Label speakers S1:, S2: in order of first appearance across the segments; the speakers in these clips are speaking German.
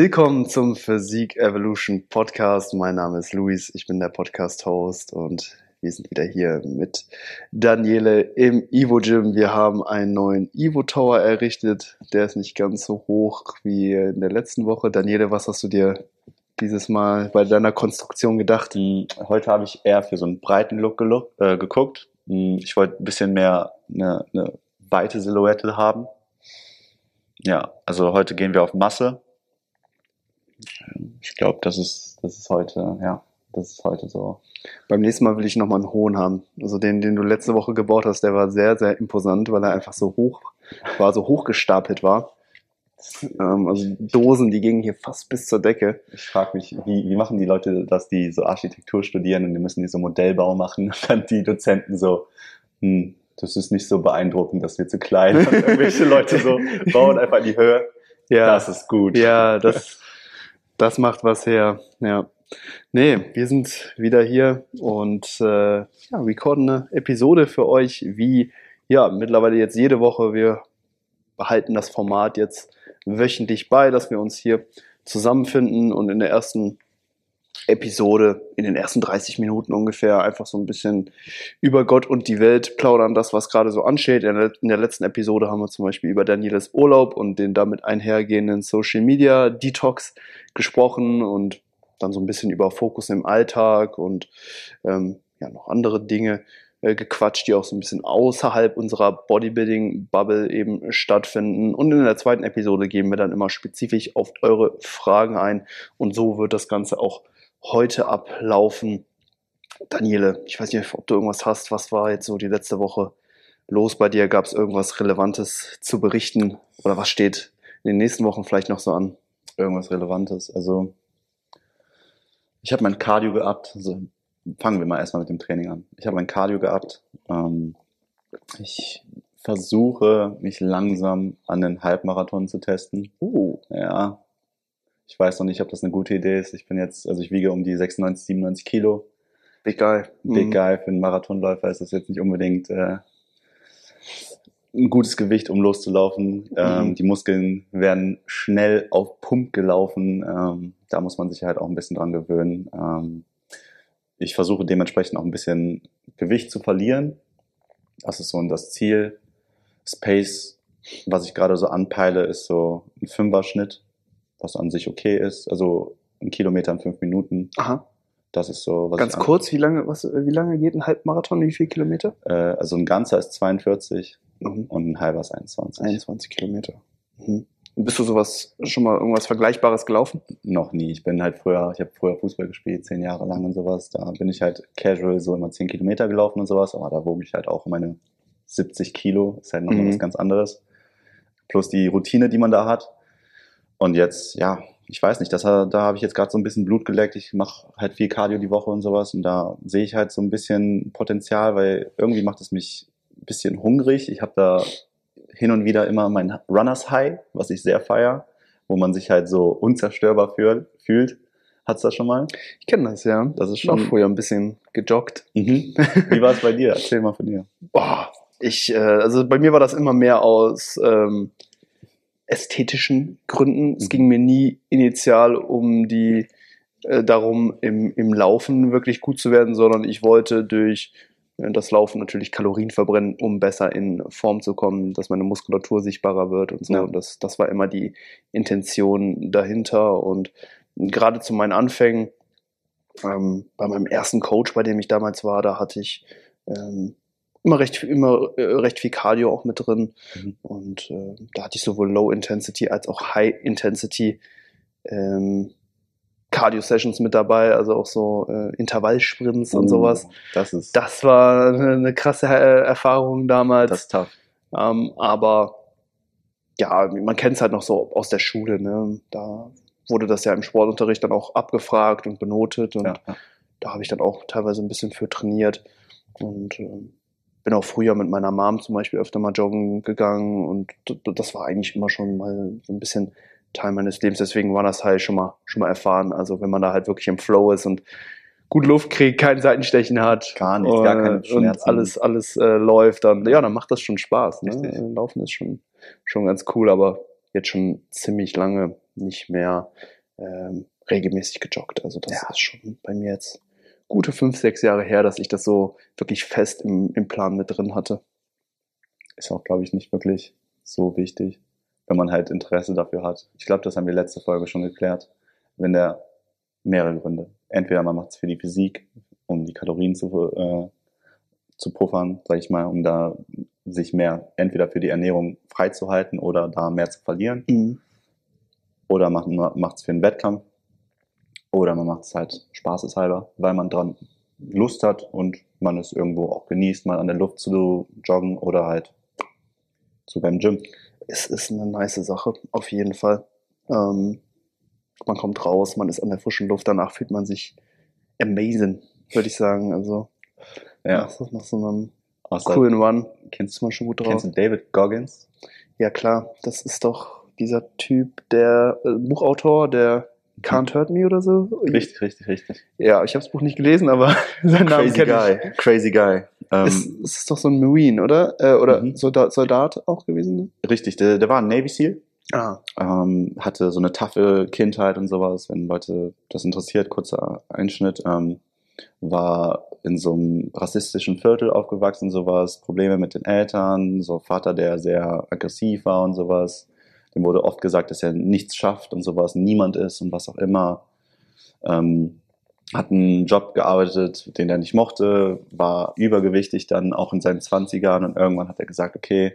S1: Willkommen zum Physik Evolution Podcast. Mein Name ist Luis, ich bin der Podcast-Host und wir sind wieder hier mit Daniele im Evo Gym. Wir haben einen neuen Evo Tower errichtet. Der ist nicht ganz so hoch wie in der letzten Woche. Daniele, was hast du dir dieses Mal bei deiner Konstruktion gedacht?
S2: Heute habe ich eher für so einen breiten Look äh, geguckt. Hm, ich wollte ein bisschen mehr eine, eine weite Silhouette haben. Ja, also heute gehen wir auf Masse. Ich glaube, das ist, das ist heute, ja, das ist heute so.
S1: Beim nächsten Mal will ich nochmal einen hohen haben. Also den, den du letzte Woche gebaut hast, der war sehr, sehr imposant, weil er einfach so hoch war, so hochgestapelt war. Ähm, also Dosen, die gingen hier fast bis zur Decke.
S2: Ich frage mich, wie, wie machen die Leute das, die so Architektur studieren und die müssen die so Modellbau machen und dann die Dozenten so, hm, das ist nicht so beeindruckend, das wird zu klein. Und irgendwelche Leute so bauen einfach in die Höhe.
S1: Ja, das ist gut. Ja, das, das macht was her. Ja. Nee, wir sind wieder hier und äh, ja, recorden eine Episode für euch, wie ja, mittlerweile jetzt jede Woche. Wir behalten das Format jetzt wöchentlich bei, dass wir uns hier zusammenfinden und in der ersten Episode in den ersten 30 Minuten ungefähr einfach so ein bisschen über Gott und die Welt plaudern, das, was gerade so ansteht. In der, letzten Episode haben wir zum Beispiel über Danieles Urlaub und den damit einhergehenden Social Media Detox gesprochen und dann so ein bisschen über Fokus im Alltag und ähm, ja, noch andere Dinge äh, gequatscht, die auch so ein bisschen außerhalb unserer Bodybuilding-Bubble eben stattfinden. Und in der zweiten Episode gehen wir dann immer spezifisch auf eure Fragen ein. Und so wird das Ganze auch heute ablaufen. Daniele, ich weiß nicht, ob du irgendwas hast. Was war jetzt so die letzte Woche los bei dir? Gab es irgendwas Relevantes zu berichten? Oder was steht in den nächsten Wochen vielleicht noch so an?
S2: Irgendwas Relevantes. Also, ich habe mein Cardio gehabt. Also, fangen wir mal erstmal mit dem Training an. Ich habe mein Cardio gehabt. Ähm, ich versuche, mich langsam an den Halbmarathon zu testen.
S1: Uh.
S2: Ja, ich weiß noch nicht, ob das eine gute Idee ist. Ich bin jetzt, also ich wiege um die 96, 97 Kilo.
S1: Big Guy.
S2: Big mhm. Guy. Für einen Marathonläufer ist das jetzt nicht unbedingt äh, ein gutes Gewicht, um loszulaufen. Mhm. Ähm, die Muskeln werden schnell auf Pump gelaufen. Ähm, da muss man sich halt auch ein bisschen dran gewöhnen. Ähm, ich versuche dementsprechend auch ein bisschen Gewicht zu verlieren. Das ist so das Ziel. Space, was ich gerade so anpeile, ist so ein Fünfer-Schnitt was an sich okay ist. Also ein Kilometer in fünf Minuten.
S1: Aha.
S2: Das ist so.
S1: Was Ganz kurz, wie lange, was, wie lange geht ein Halbmarathon? Wie viele Kilometer?
S2: Äh, also ein ganzer ist 42 mhm. und ein halber ist 21.
S1: 21 Kilometer. Mhm. Bist du sowas schon mal irgendwas Vergleichbares gelaufen?
S2: Noch nie. Ich bin halt früher, ich habe früher Fußball gespielt, zehn Jahre lang und sowas. Da bin ich halt casual so immer zehn Kilometer gelaufen und sowas, aber da wog ich halt auch meine 70 Kilo. Ist halt noch mhm. was ganz anderes. Plus die Routine, die man da hat. Und jetzt, ja, ich weiß nicht, das, da habe ich jetzt gerade so ein bisschen Blut geleckt. Ich mache halt viel Cardio die Woche und sowas. Und da sehe ich halt so ein bisschen Potenzial, weil irgendwie macht es mich ein bisschen hungrig. Ich habe da hin und wieder immer mein Runners High, was ich sehr feier, wo man sich halt so unzerstörbar fühlt. Hat's das schon mal?
S1: Ich kenne das, ja. Das ist schon. Ich früher ein bisschen gejoggt.
S2: Mhm. Wie war es bei dir? Erzähl mal von dir.
S1: Boah, ich, äh, also bei mir war das immer mehr aus ähm, ästhetischen Gründen. Es mhm. ging mir nie initial um die äh, darum, im, im Laufen wirklich gut zu werden, sondern ich wollte durch äh, das Laufen natürlich Kalorien verbrennen, um besser in Form zu kommen, dass meine Muskulatur sichtbarer wird und so. Ja. Und das, das war immer die Intention dahinter. Und gerade zu meinen Anfängen, ähm, bei meinem ersten Coach, bei dem ich damals war, da hatte ich ähm, immer recht, immer äh, recht viel Cardio auch mit drin. Mhm. Und äh, da hatte ich sowohl Low Intensity als auch High Intensity ähm, Cardio-Sessions mit dabei, also auch so äh, Intervallsprints uh, und sowas.
S2: Das ist.
S1: Das war eine, eine krasse äh, Erfahrung damals.
S2: Das ist tough.
S1: Ähm, aber ja, man kennt es halt noch so aus der Schule, ne? Da wurde das ja im Sportunterricht dann auch abgefragt und benotet und ja. da habe ich dann auch teilweise ein bisschen für trainiert. Und ähm, bin auch früher mit meiner Mom zum Beispiel öfter mal joggen gegangen und das war eigentlich immer schon mal so ein bisschen Teil meines Lebens. Deswegen war das halt schon mal, schon mal erfahren. Also wenn man da halt wirklich im Flow ist und gut Luft kriegt, kein Seitenstechen hat.
S2: Gar nichts, gar keine Schmerzen.
S1: Und alles, alles äh, läuft, dann, ja, dann macht das schon Spaß. Ne? Laufen ist schon, schon ganz cool, aber jetzt schon ziemlich lange nicht mehr ähm, regelmäßig gejoggt. Also das
S2: Ja.
S1: ist schon bei mir jetzt gute fünf, sechs Jahre her, dass ich das so wirklich fest im, im Plan mit drin hatte.
S2: Ist auch, glaube ich, nicht wirklich so wichtig, wenn man halt Interesse dafür hat. Ich glaube, das haben wir letzte Folge schon geklärt. Wenn der mehrere Gründe. Entweder man macht es für die Physik, um die Kalorien zu, äh, zu puffern, sage ich mal, um da sich mehr entweder für die Ernährung freizuhalten oder da mehr zu verlieren.
S1: Mhm.
S2: Oder man macht es für einen Wettkampf. Oder man macht es halt spaßeshalber, weil man dran Lust hat und man es irgendwo auch genießt, mal an der Luft zu joggen oder halt zu beim Gym.
S1: Es ist eine nice Sache, auf jeden Fall. Ähm, man kommt raus, man ist an der frischen Luft, danach fühlt man sich amazing, würde ich sagen. Also
S2: Ja.
S1: nach, so- nach so einem
S2: Außer,
S1: coolen Run
S2: kennst,
S1: ist man schon gut drauf.
S2: kennst du David Goggins?
S1: Ja klar, das ist doch dieser Typ, der äh, Buchautor, der Can't Hurt Me oder so.
S2: Richtig, richtig, richtig.
S1: Ja, ich habe das Buch nicht gelesen, aber seinen Namen
S2: Crazy Guy. Crazy Guy. Ähm,
S1: ich. Ist, ist es doch so ein Marine, oder? Äh, oder
S2: Mhm.
S1: Soldat, Soldat auch gewesen? Ne?
S2: richtig, der, der war ein Navy SEAL.
S1: Ah,
S2: ähm, hatte so eine taffe Kindheit und sowas, wenn Leute das interessiert, kurzer Einschnitt, ähm, war in so einem rassistischen Viertel aufgewachsen, sowas, Probleme mit den Eltern, so Vater, der sehr aggressiv war und sowas. Dem wurde oft gesagt, dass er nichts schafft und sowas, niemand ist und was auch immer. Ähm, hat einen Job gearbeitet, den er nicht mochte, war übergewichtig dann auch in seinen Zwanzigern und irgendwann hat er gesagt, okay,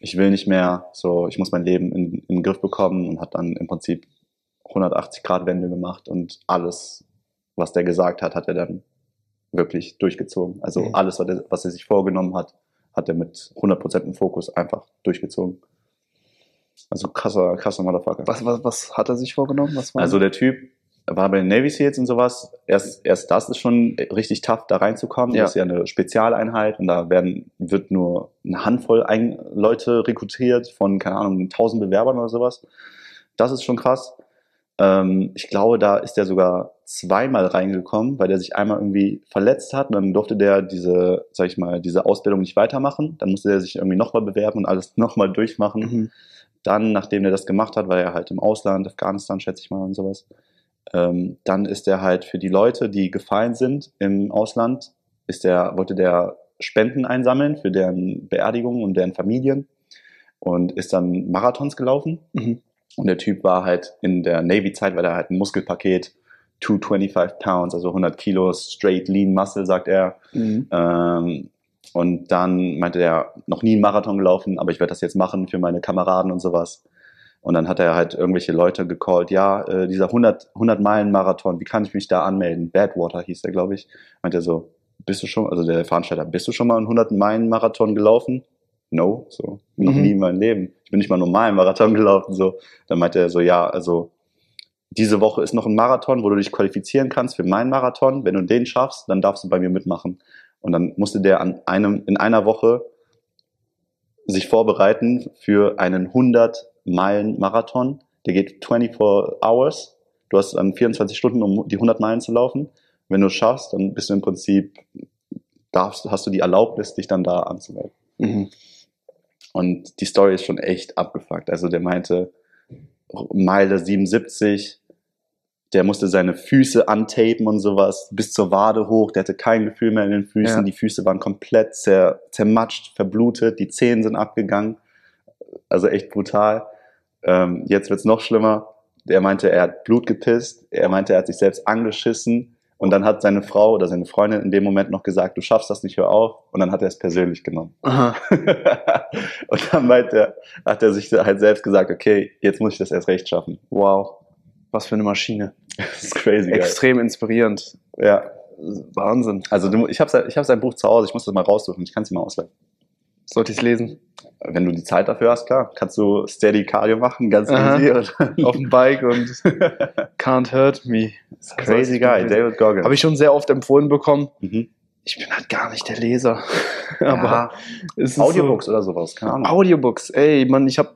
S2: ich will nicht mehr, so, ich muss mein Leben in, in den Griff bekommen und hat dann im Prinzip 180 Grad Wende gemacht und alles, was der gesagt hat, hat er dann wirklich durchgezogen. Also
S1: Mhm.
S2: alles, was er, was er sich vorgenommen hat, hat er mit 100% im Fokus einfach durchgezogen. Also krasser, krasser Motherfucker.
S1: was, was, was hat er sich vorgenommen? Was war
S2: Also der Typ war bei den Navy Seals und sowas. Erst, erst das ist schon richtig tough, da reinzukommen.
S1: Ja.
S2: Das ist ja eine Spezialeinheit und da werden, wird nur eine Handvoll ein Leute rekrutiert von, keine Ahnung, 1000 Bewerbern oder sowas. Das ist schon krass. Ähm, ich glaube, da ist der sogar zweimal reingekommen, weil der sich einmal irgendwie verletzt hat und dann durfte der diese, sag ich mal, diese Ausbildung nicht weitermachen. Dann musste er sich irgendwie nochmal bewerben und alles nochmal durchmachen.
S1: Mhm.
S2: Dann, nachdem er das gemacht hat, war er halt im Ausland, Afghanistan, schätze ich mal, und sowas. Ähm, dann ist er halt für die Leute, die gefallen sind im Ausland, ist der, wollte der Spenden einsammeln für deren Beerdigungen und deren Familien und ist dann Marathons gelaufen.
S1: Mhm.
S2: Und der Typ war halt in der Navy-Zeit, weil er halt ein Muskelpaket, 225 Pounds, also 100 Kilo, straight lean muscle, sagt er.
S1: Mhm.
S2: Ähm, und dann meinte er, noch nie einen Marathon gelaufen, aber ich werde das jetzt machen für meine Kameraden und sowas. Und dann hat er halt irgendwelche Leute gecallt, ja, äh, dieser 100, 100 Meilen Marathon, wie kann ich mich da anmelden? Badwater hieß der, glaube ich. Meint er so, bist du schon, also der Veranstalter, bist du schon mal einen 100 Meilen Marathon gelaufen? No, so, noch
S1: Mhm.
S2: nie in meinem Leben. Ich bin nicht mal einen normalen Marathon gelaufen, so. Dann meinte er so, ja, also, diese Woche ist noch ein Marathon, wo du dich qualifizieren kannst für meinen Marathon. Wenn du den schaffst, dann darfst du bei mir mitmachen. Und dann musste der an einem, in einer Woche sich vorbereiten für einen 100 Meilen Marathon. Der geht 24 Hours. Du hast dann 24 Stunden, um die 100 Meilen zu laufen. Wenn du es schaffst, dann bist du im Prinzip, darfst, hast du die Erlaubnis, dich dann da anzumelden.
S1: Mhm.
S2: Und die Story ist schon echt abgefuckt. Also der meinte, Meile 77, der musste seine Füße antapen und sowas, bis zur Wade hoch, der hatte kein Gefühl mehr in den Füßen,
S1: Ja.
S2: die Füße waren komplett zer, zermatscht, verblutet, die Zehen sind abgegangen. Also echt brutal. Ähm, jetzt wird's noch schlimmer. Er meinte, er hat Blut gepisst, er meinte, er hat sich selbst angeschissen und dann hat seine Frau oder seine Freundin in dem Moment noch gesagt, du schaffst das nicht, hör auf. Und dann hat er es persönlich genommen. Und dann meint er, hat er sich halt selbst gesagt, okay, jetzt muss ich das erst recht schaffen.
S1: Wow. Was für eine Maschine.
S2: Das ist crazy geil.
S1: Extrem inspirierend.
S2: Ja.
S1: Wahnsinn.
S2: Also du, ich habe ich hab sein Buch zu Hause, ich muss das mal raussuchen, ich kann es mal ausleihen.
S1: Sollte ich es lesen?
S2: Wenn du die Zeit dafür hast, klar, kannst du Steady Cardio machen, ganz
S1: Aha.
S2: easy.
S1: Auf dem Bike und Can't Hurt Me.
S2: crazy guy, David Goggins.
S1: Habe ich schon sehr oft empfohlen bekommen.
S2: mhm.
S1: Ich bin halt gar nicht der Leser. Aber
S2: ja,
S1: es ist
S2: Audiobooks oder sowas, keine
S1: So,
S2: Ahnung.
S1: Audiobooks, ey, Mann, ich habe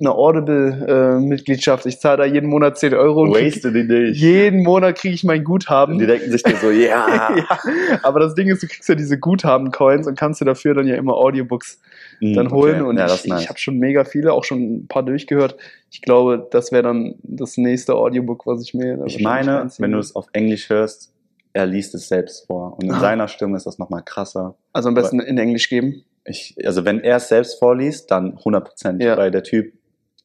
S1: eine Audible-Mitgliedschaft. ich zahle da jeden Monat 10 Euro und
S2: Waste die nicht.
S1: jeden Monat kriege ich mein Guthaben.
S2: Die denken sich dann so, ja.
S1: ja, aber das Ding ist, du kriegst ja diese Guthaben-Coins und kannst dir dafür dann ja immer Audiobooks dann holen.
S2: Okay.
S1: Und
S2: ja,
S1: ich,
S2: nice.
S1: ich habe schon mega viele, auch schon ein paar durchgehört. Ich glaube, das wäre dann das nächste Audiobook, was ich mir.
S2: Ich meine,
S1: reinziehen
S2: wenn du es auf Englisch hörst, er liest es selbst vor. Und in
S1: Ah.
S2: seiner Stimme ist das nochmal krasser.
S1: Also am besten in Englisch geben.
S2: Ich, also wenn er es selbst vorliest, dann 100 Prozent,
S1: Ja.
S2: weil der Typ,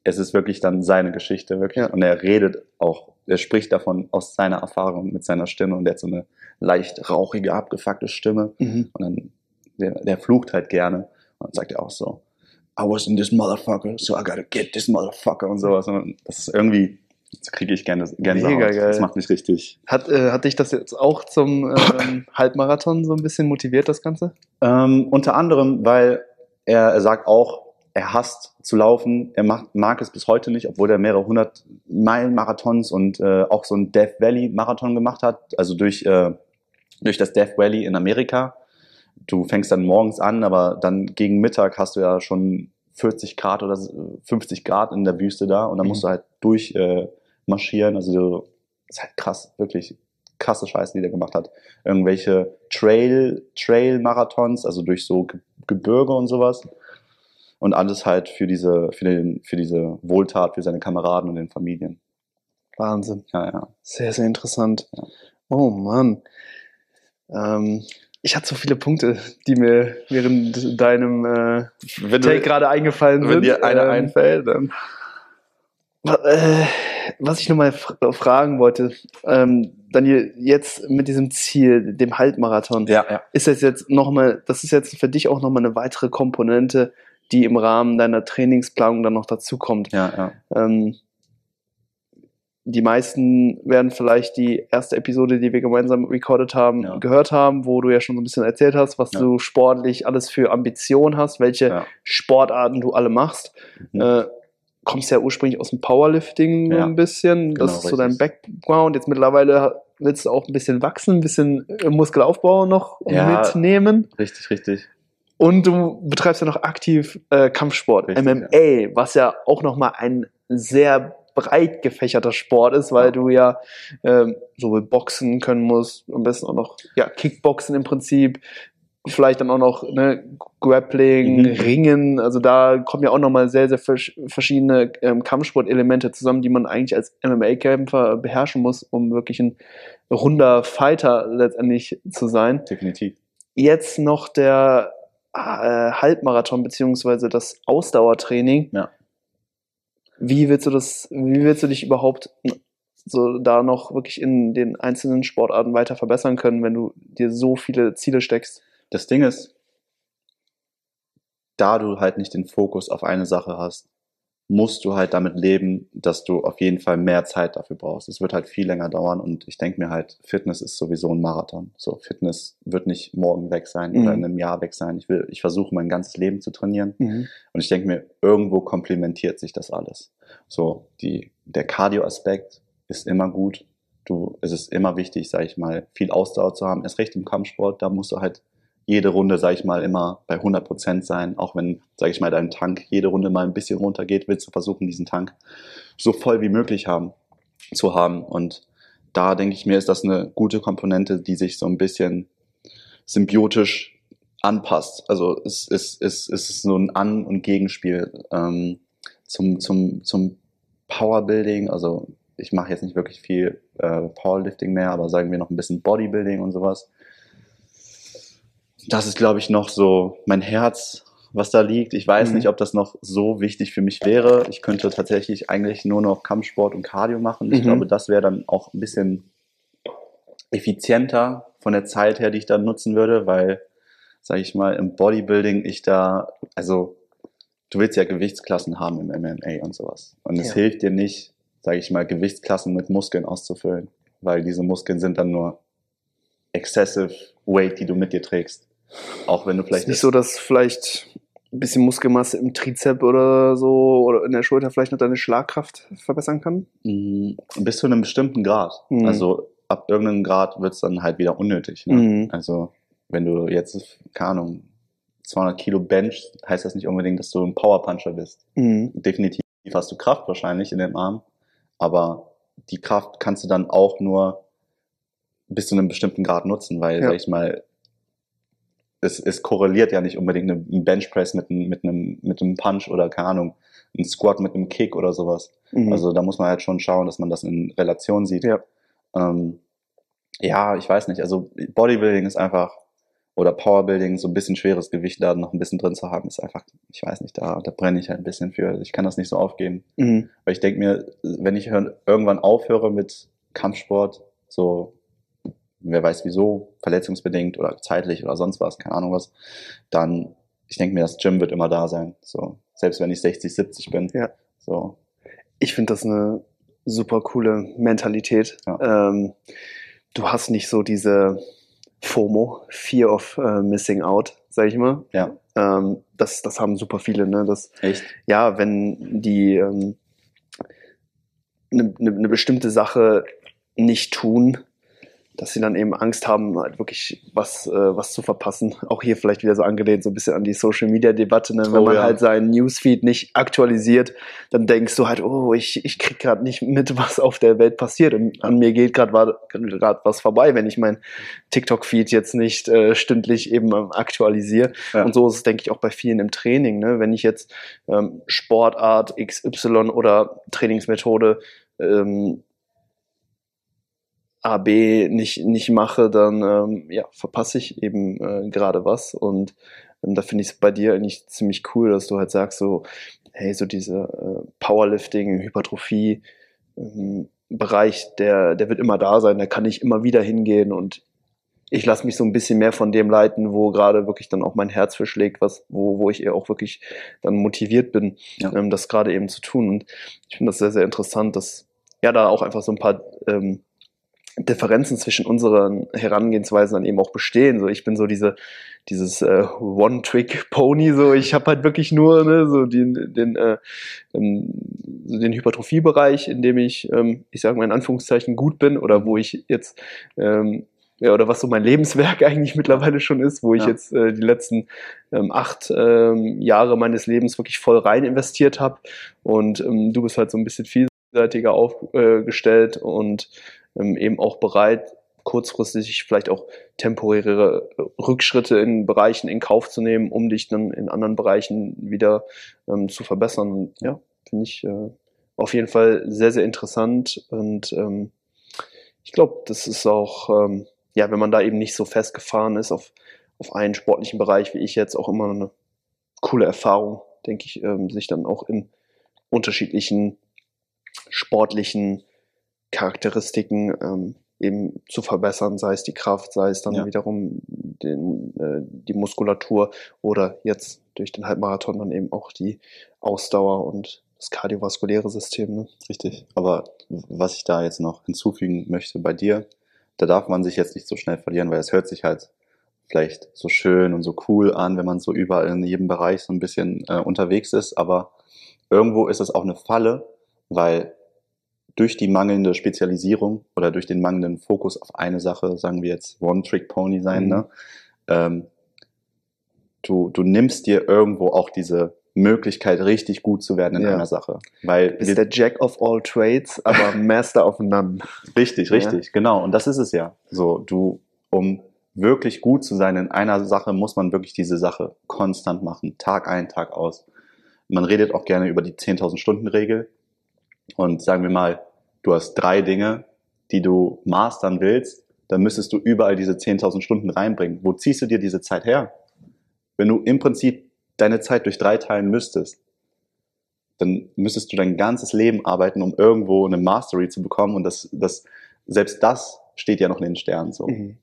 S2: es ist wirklich dann seine Geschichte, wirklich.
S1: Ja.
S2: Und er redet auch, er spricht davon aus seiner Erfahrung mit seiner Stimme und der hat so eine leicht rauchige, abgefuckte Stimme.
S1: Mhm.
S2: Und dann, der, der flucht halt gerne. Und dann sagt er auch so, I was in this motherfucker, so I gotta get this motherfucker und sowas. Und das ist irgendwie, das kriege ich gerne, Gänsehaut.
S1: Mega geil.
S2: Das macht mich richtig.
S1: Hat, äh, hat dich das jetzt auch zum ähm, Halbmarathon so ein bisschen motiviert, das Ganze?
S2: Ähm, unter anderem, weil er, er sagt auch, er hasst zu laufen. Er macht, mag es bis heute nicht, obwohl er mehrere hundert Meilen Marathons und äh, auch so einen Death Valley Marathon gemacht hat. Also durch, äh, durch das Death Valley in Amerika. Du fängst dann morgens an, aber dann gegen Mittag hast du ja schon 40 Grad oder 50 Grad in der Wüste da und dann
S1: Mhm.
S2: musst du halt durch äh, marschieren. Also das ist halt krass, wirklich krasse Scheiße, die der gemacht hat. Irgendwelche Trail, Trail-Marathons, also durch so Ge Gebirge und sowas. Und alles halt für diese, für den, für diese Wohltat, für seine Kameraden und den Familien.
S1: Wahnsinn.
S2: Ja, ja.
S1: Sehr, sehr interessant.
S2: Ja.
S1: Oh Mann. Ähm, ich hatte so viele Punkte, die mir während deinem äh,
S2: Wenn,
S1: Take gerade eingefallen sind.
S2: wenn dir einer
S1: Ähm,
S2: einfällt, dann.
S1: äh, was ich nochmal fr fragen wollte, ähm, Daniel, jetzt mit diesem Ziel, dem Halbmarathon,
S2: Ja, ja.
S1: ist das jetzt nochmal, das ist jetzt für dich auch nochmal eine weitere Komponente, die im Rahmen deiner Trainingsplanung dann noch dazukommt.
S2: Ja, ja.
S1: Ähm, die meisten werden vielleicht die erste Episode, die wir gemeinsam recorded haben,
S2: Ja.
S1: gehört haben, wo du ja schon so ein bisschen erzählt hast, was
S2: Ja.
S1: du sportlich alles für Ambitionen hast, welche
S2: Ja.
S1: Sportarten du alle machst.
S2: Mhm.
S1: Äh, kommst ja ursprünglich aus dem Powerlifting so ein bisschen. Das
S2: Genau,
S1: ist so dein. Background. Jetzt mittlerweile willst du auch ein bisschen wachsen, ein bisschen Muskelaufbau noch mitnehmen.
S2: Richtig, richtig.
S1: Und du betreibst ja noch aktiv äh, Kampfsport,
S2: Richtig,
S1: MMA, was ja auch nochmal ein sehr breit gefächerter Sport ist, weil
S2: Ja.
S1: du ja ähm, sowohl Boxen können musst, am besten auch noch ja, Kickboxen im Prinzip, vielleicht dann auch noch ne, Grappling,
S2: Mhm.
S1: Ringen, also da kommen ja auch nochmal sehr, sehr versch- verschiedene ähm, Kampfsportelemente zusammen, die man eigentlich als MMA-Kämpfer beherrschen muss, um wirklich ein runder Fighter letztendlich zu sein
S2: Definitiv.
S1: jetzt noch der äh, Halbmarathon beziehungsweise das Ausdauertraining.
S2: Ja.
S1: Wie willst du das, wie willst du dich überhaupt so da noch wirklich in den einzelnen Sportarten weiter verbessern können, wenn du dir so viele Ziele steckst?
S2: Das Ding ist, da du halt nicht den Fokus auf eine Sache hast, musst du halt damit leben, dass du auf jeden Fall mehr Zeit dafür brauchst. Es wird halt viel länger dauern und ich denke mir halt, Fitness ist sowieso ein Marathon. So, Fitness wird nicht morgen weg sein oder
S1: Mhm.
S2: in einem Jahr weg sein. Ich will, ich versuche mein ganzes Leben zu trainieren
S1: Mhm.
S2: und ich denke mir, irgendwo komplementiert sich das alles. So, die, der Cardio-Aspekt ist immer gut. Du, es ist immer wichtig, sag ich mal, viel Ausdauer zu haben. Erst recht im Kampfsport, da musst du halt jede Runde, sag ich mal, immer bei 100 Prozent sein. Auch wenn, sag ich mal, dein Tank jede Runde mal ein bisschen runtergeht, willst du versuchen, diesen Tank so voll wie möglich haben, zu haben. Und da denke ich mir, ist das eine gute Komponente, die sich so ein bisschen symbiotisch anpasst. Also es, es, es, es ist so ein An- und Gegenspiel ähm, zum, zum, zum Powerbuilding. Also ich mache jetzt nicht wirklich viel äh, Powerlifting mehr, aber sagen wir noch ein bisschen Bodybuilding und sowas. Das ist, glaube ich, noch so mein Herz, was da liegt. Ich weiß
S1: Mhm.
S2: nicht, ob das noch so wichtig für mich wäre. Ich könnte tatsächlich eigentlich nur noch Kampfsport und Cardio machen. Ich
S1: Mhm.
S2: glaube, das wäre dann auch ein bisschen effizienter von der Zeit her, die ich da nutzen würde, weil, sage ich mal, im Bodybuilding ich da, also du willst ja Gewichtsklassen haben im MMA und sowas. Und es
S1: Ja.
S2: hilft dir nicht, sage ich mal, Gewichtsklassen mit Muskeln auszufüllen, weil diese Muskeln sind dann nur excessive weight, die du mit dir trägst. Auch wenn du
S1: Ist
S2: vielleicht
S1: nicht so, dass vielleicht ein bisschen Muskelmasse im Trizep oder so oder in der Schulter vielleicht noch deine Schlagkraft verbessern kann?
S2: Mm, bis zu einem bestimmten Grad.
S1: Mhm.
S2: Also ab irgendeinem Grad wird es dann halt wieder unnötig. Ne?
S1: Mhm.
S2: Also wenn du jetzt, keine Ahnung, 200 Kilo bench, heißt das nicht unbedingt, dass du ein Powerpuncher bist.
S1: Mhm.
S2: Definitiv lieferst du Kraft wahrscheinlich in dem Arm, aber die Kraft kannst du dann auch nur bis zu einem bestimmten Grad nutzen, weil,
S1: Ja.
S2: sag ich mal, es, es korreliert ja nicht unbedingt ein Benchpress mit, einem- mit, einem, mit einem Punch oder keine Ahnung, ein Squat mit einem Kick oder sowas.
S1: Mhm.
S2: Also da muss man halt schon schauen, dass man das in Relation sieht.
S1: Ja.
S2: Ähm, ja, ich weiß nicht. Also Bodybuilding ist einfach, oder Powerbuilding, so ein bisschen schweres Gewicht da noch ein bisschen drin zu haben, ist einfach, ich weiß nicht, da, da brenne ich halt ein bisschen für. Also ich kann das nicht so aufgeben.
S1: Mhm.
S2: Weil ich denke mir, wenn ich irgendwann aufhöre mit Kampfsport, so, wer weiß wieso, verletzungsbedingt oder zeitlich oder sonst was, keine Ahnung was, dann, ich denke mir, das Gym wird immer da sein. So, selbst wenn ich 60, 70 bin.
S1: Ja.
S2: So,
S1: Ich finde das eine super coole Mentalität. Ähm, du hast nicht so diese FOMO, Fear of äh, Missing Out, sag ich mal.
S2: ja,
S1: Ähm, das, das haben super viele, ne? Das,
S2: echt.
S1: ja, wenn die ähm, eine ne, ne bestimmte Sache nicht tun, dass sie dann eben Angst haben, halt wirklich was, äh, was zu verpassen. Auch hier vielleicht wieder so angelehnt, so ein bisschen an die Social Media Debatte. Ne? Wenn
S2: Oh,
S1: man
S2: ja.
S1: halt seinen Newsfeed nicht aktualisiert, dann denkst du halt, oh, ich, ich krieg gerade nicht mit, was auf der Welt passiert. Und an mir geht gerade gerade was vorbei, wenn ich mein TikTok-Feed jetzt nicht äh, stündlich eben ähm, aktualisiere.
S2: Ja.
S1: Und so ist es, denke ich, auch bei vielen im Training. Ne? Wenn ich jetzt ähm, Sportart XY oder Trainingsmethode ähm, AB nicht, nicht mache, dann ähm, ja, verpasse ich eben äh, gerade was. Und ähm, da finde ich es bei dir eigentlich ziemlich cool, dass du halt sagst, so, hey, so diese äh, Powerlifting, Hypertrophie, ähm, Bereich, der, der wird immer da sein, da kann ich immer wieder hingehen und ich lasse mich so ein bisschen mehr von dem leiten, wo gerade wirklich dann auch mein Herz für schlägt, was, wo, wo ich eher auch wirklich dann motiviert bin,
S2: Ja.
S1: ähm, das gerade eben zu tun. Und ich finde das sehr, sehr interessant, dass ja da auch einfach so ein paar ähm, Differenzen zwischen unseren Herangehensweisen dann eben auch bestehen. So, ich bin so diese, dieses äh, One-Trick-Pony, so ich habe halt wirklich nur ne, so den, den, äh, ähm, den Hypertrophie-Bereich, in dem ich, ähm, ich sage mal in Anführungszeichen, gut bin oder wo ich jetzt ähm, ja, oder was so mein Lebenswerk eigentlich mittlerweile schon ist, wo ich
S2: Ja.
S1: jetzt äh, die letzten ähm, acht ähm, Jahre meines Lebens wirklich voll rein investiert habe. Und ähm, du bist halt so ein bisschen vielseitiger aufgestellt und ähm, eben auch bereit, kurzfristig vielleicht auch temporäre Rückschritte in Bereichen in Kauf zu nehmen, um dich dann in anderen Bereichen wieder ähm, zu verbessern. Und ja, finde ich äh, auf jeden Fall sehr, sehr interessant. Und ähm, ich glaube, das ist auch, ähm, ja, wenn man da eben nicht so festgefahren ist auf, auf einen sportlichen Bereich wie ich jetzt, auch immer eine coole Erfahrung, denke ich, ähm, sich dann auch in unterschiedlichen sportlichen Charakteristiken ähm, eben zu verbessern, sei es die Kraft, sei es dann
S2: Ja.
S1: wiederum den, äh, die Muskulatur oder jetzt durch den Halbmarathon dann eben auch die Ausdauer und das kardiovaskuläre System. Ne?
S2: Richtig. Aber was ich da jetzt noch hinzufügen möchte bei dir, da darf man sich jetzt nicht so schnell verlieren, weil es hört sich halt vielleicht so schön und so cool an, wenn man so überall in jedem Bereich so ein bisschen äh, unterwegs ist, aber irgendwo ist es auch eine Falle, weil durch die mangelnde Spezialisierung oder durch den mangelnden Fokus auf eine Sache, sagen wir jetzt One-Trick-Pony sein,
S1: Mhm.
S2: ne? Ähm, du, du nimmst dir irgendwo auch diese Möglichkeit, richtig gut zu werden in
S1: Ja.
S2: einer Sache. Weil
S1: Bist
S2: wir-
S1: der Jack of all trades, aber Master of none.
S2: Richtig,
S1: Ja.
S2: richtig, genau. Und das ist es ja. So, du, um wirklich gut zu sein in einer Sache, muss man wirklich diese Sache konstant machen, Tag ein, Tag aus. Man redet auch gerne über die 10.000 Stunden Regel. Und sagen wir mal, du hast drei Dinge, die du mastern willst, dann müsstest du überall diese 10.000 Stunden reinbringen. Wo ziehst du dir diese Zeit her? Wenn du im Prinzip deine Zeit durch drei teilen müsstest, dann müsstest du dein ganzes Leben arbeiten, um irgendwo eine Mastery zu bekommen. Und das, das, selbst das steht ja noch in den Sternen. So.
S1: Mhm.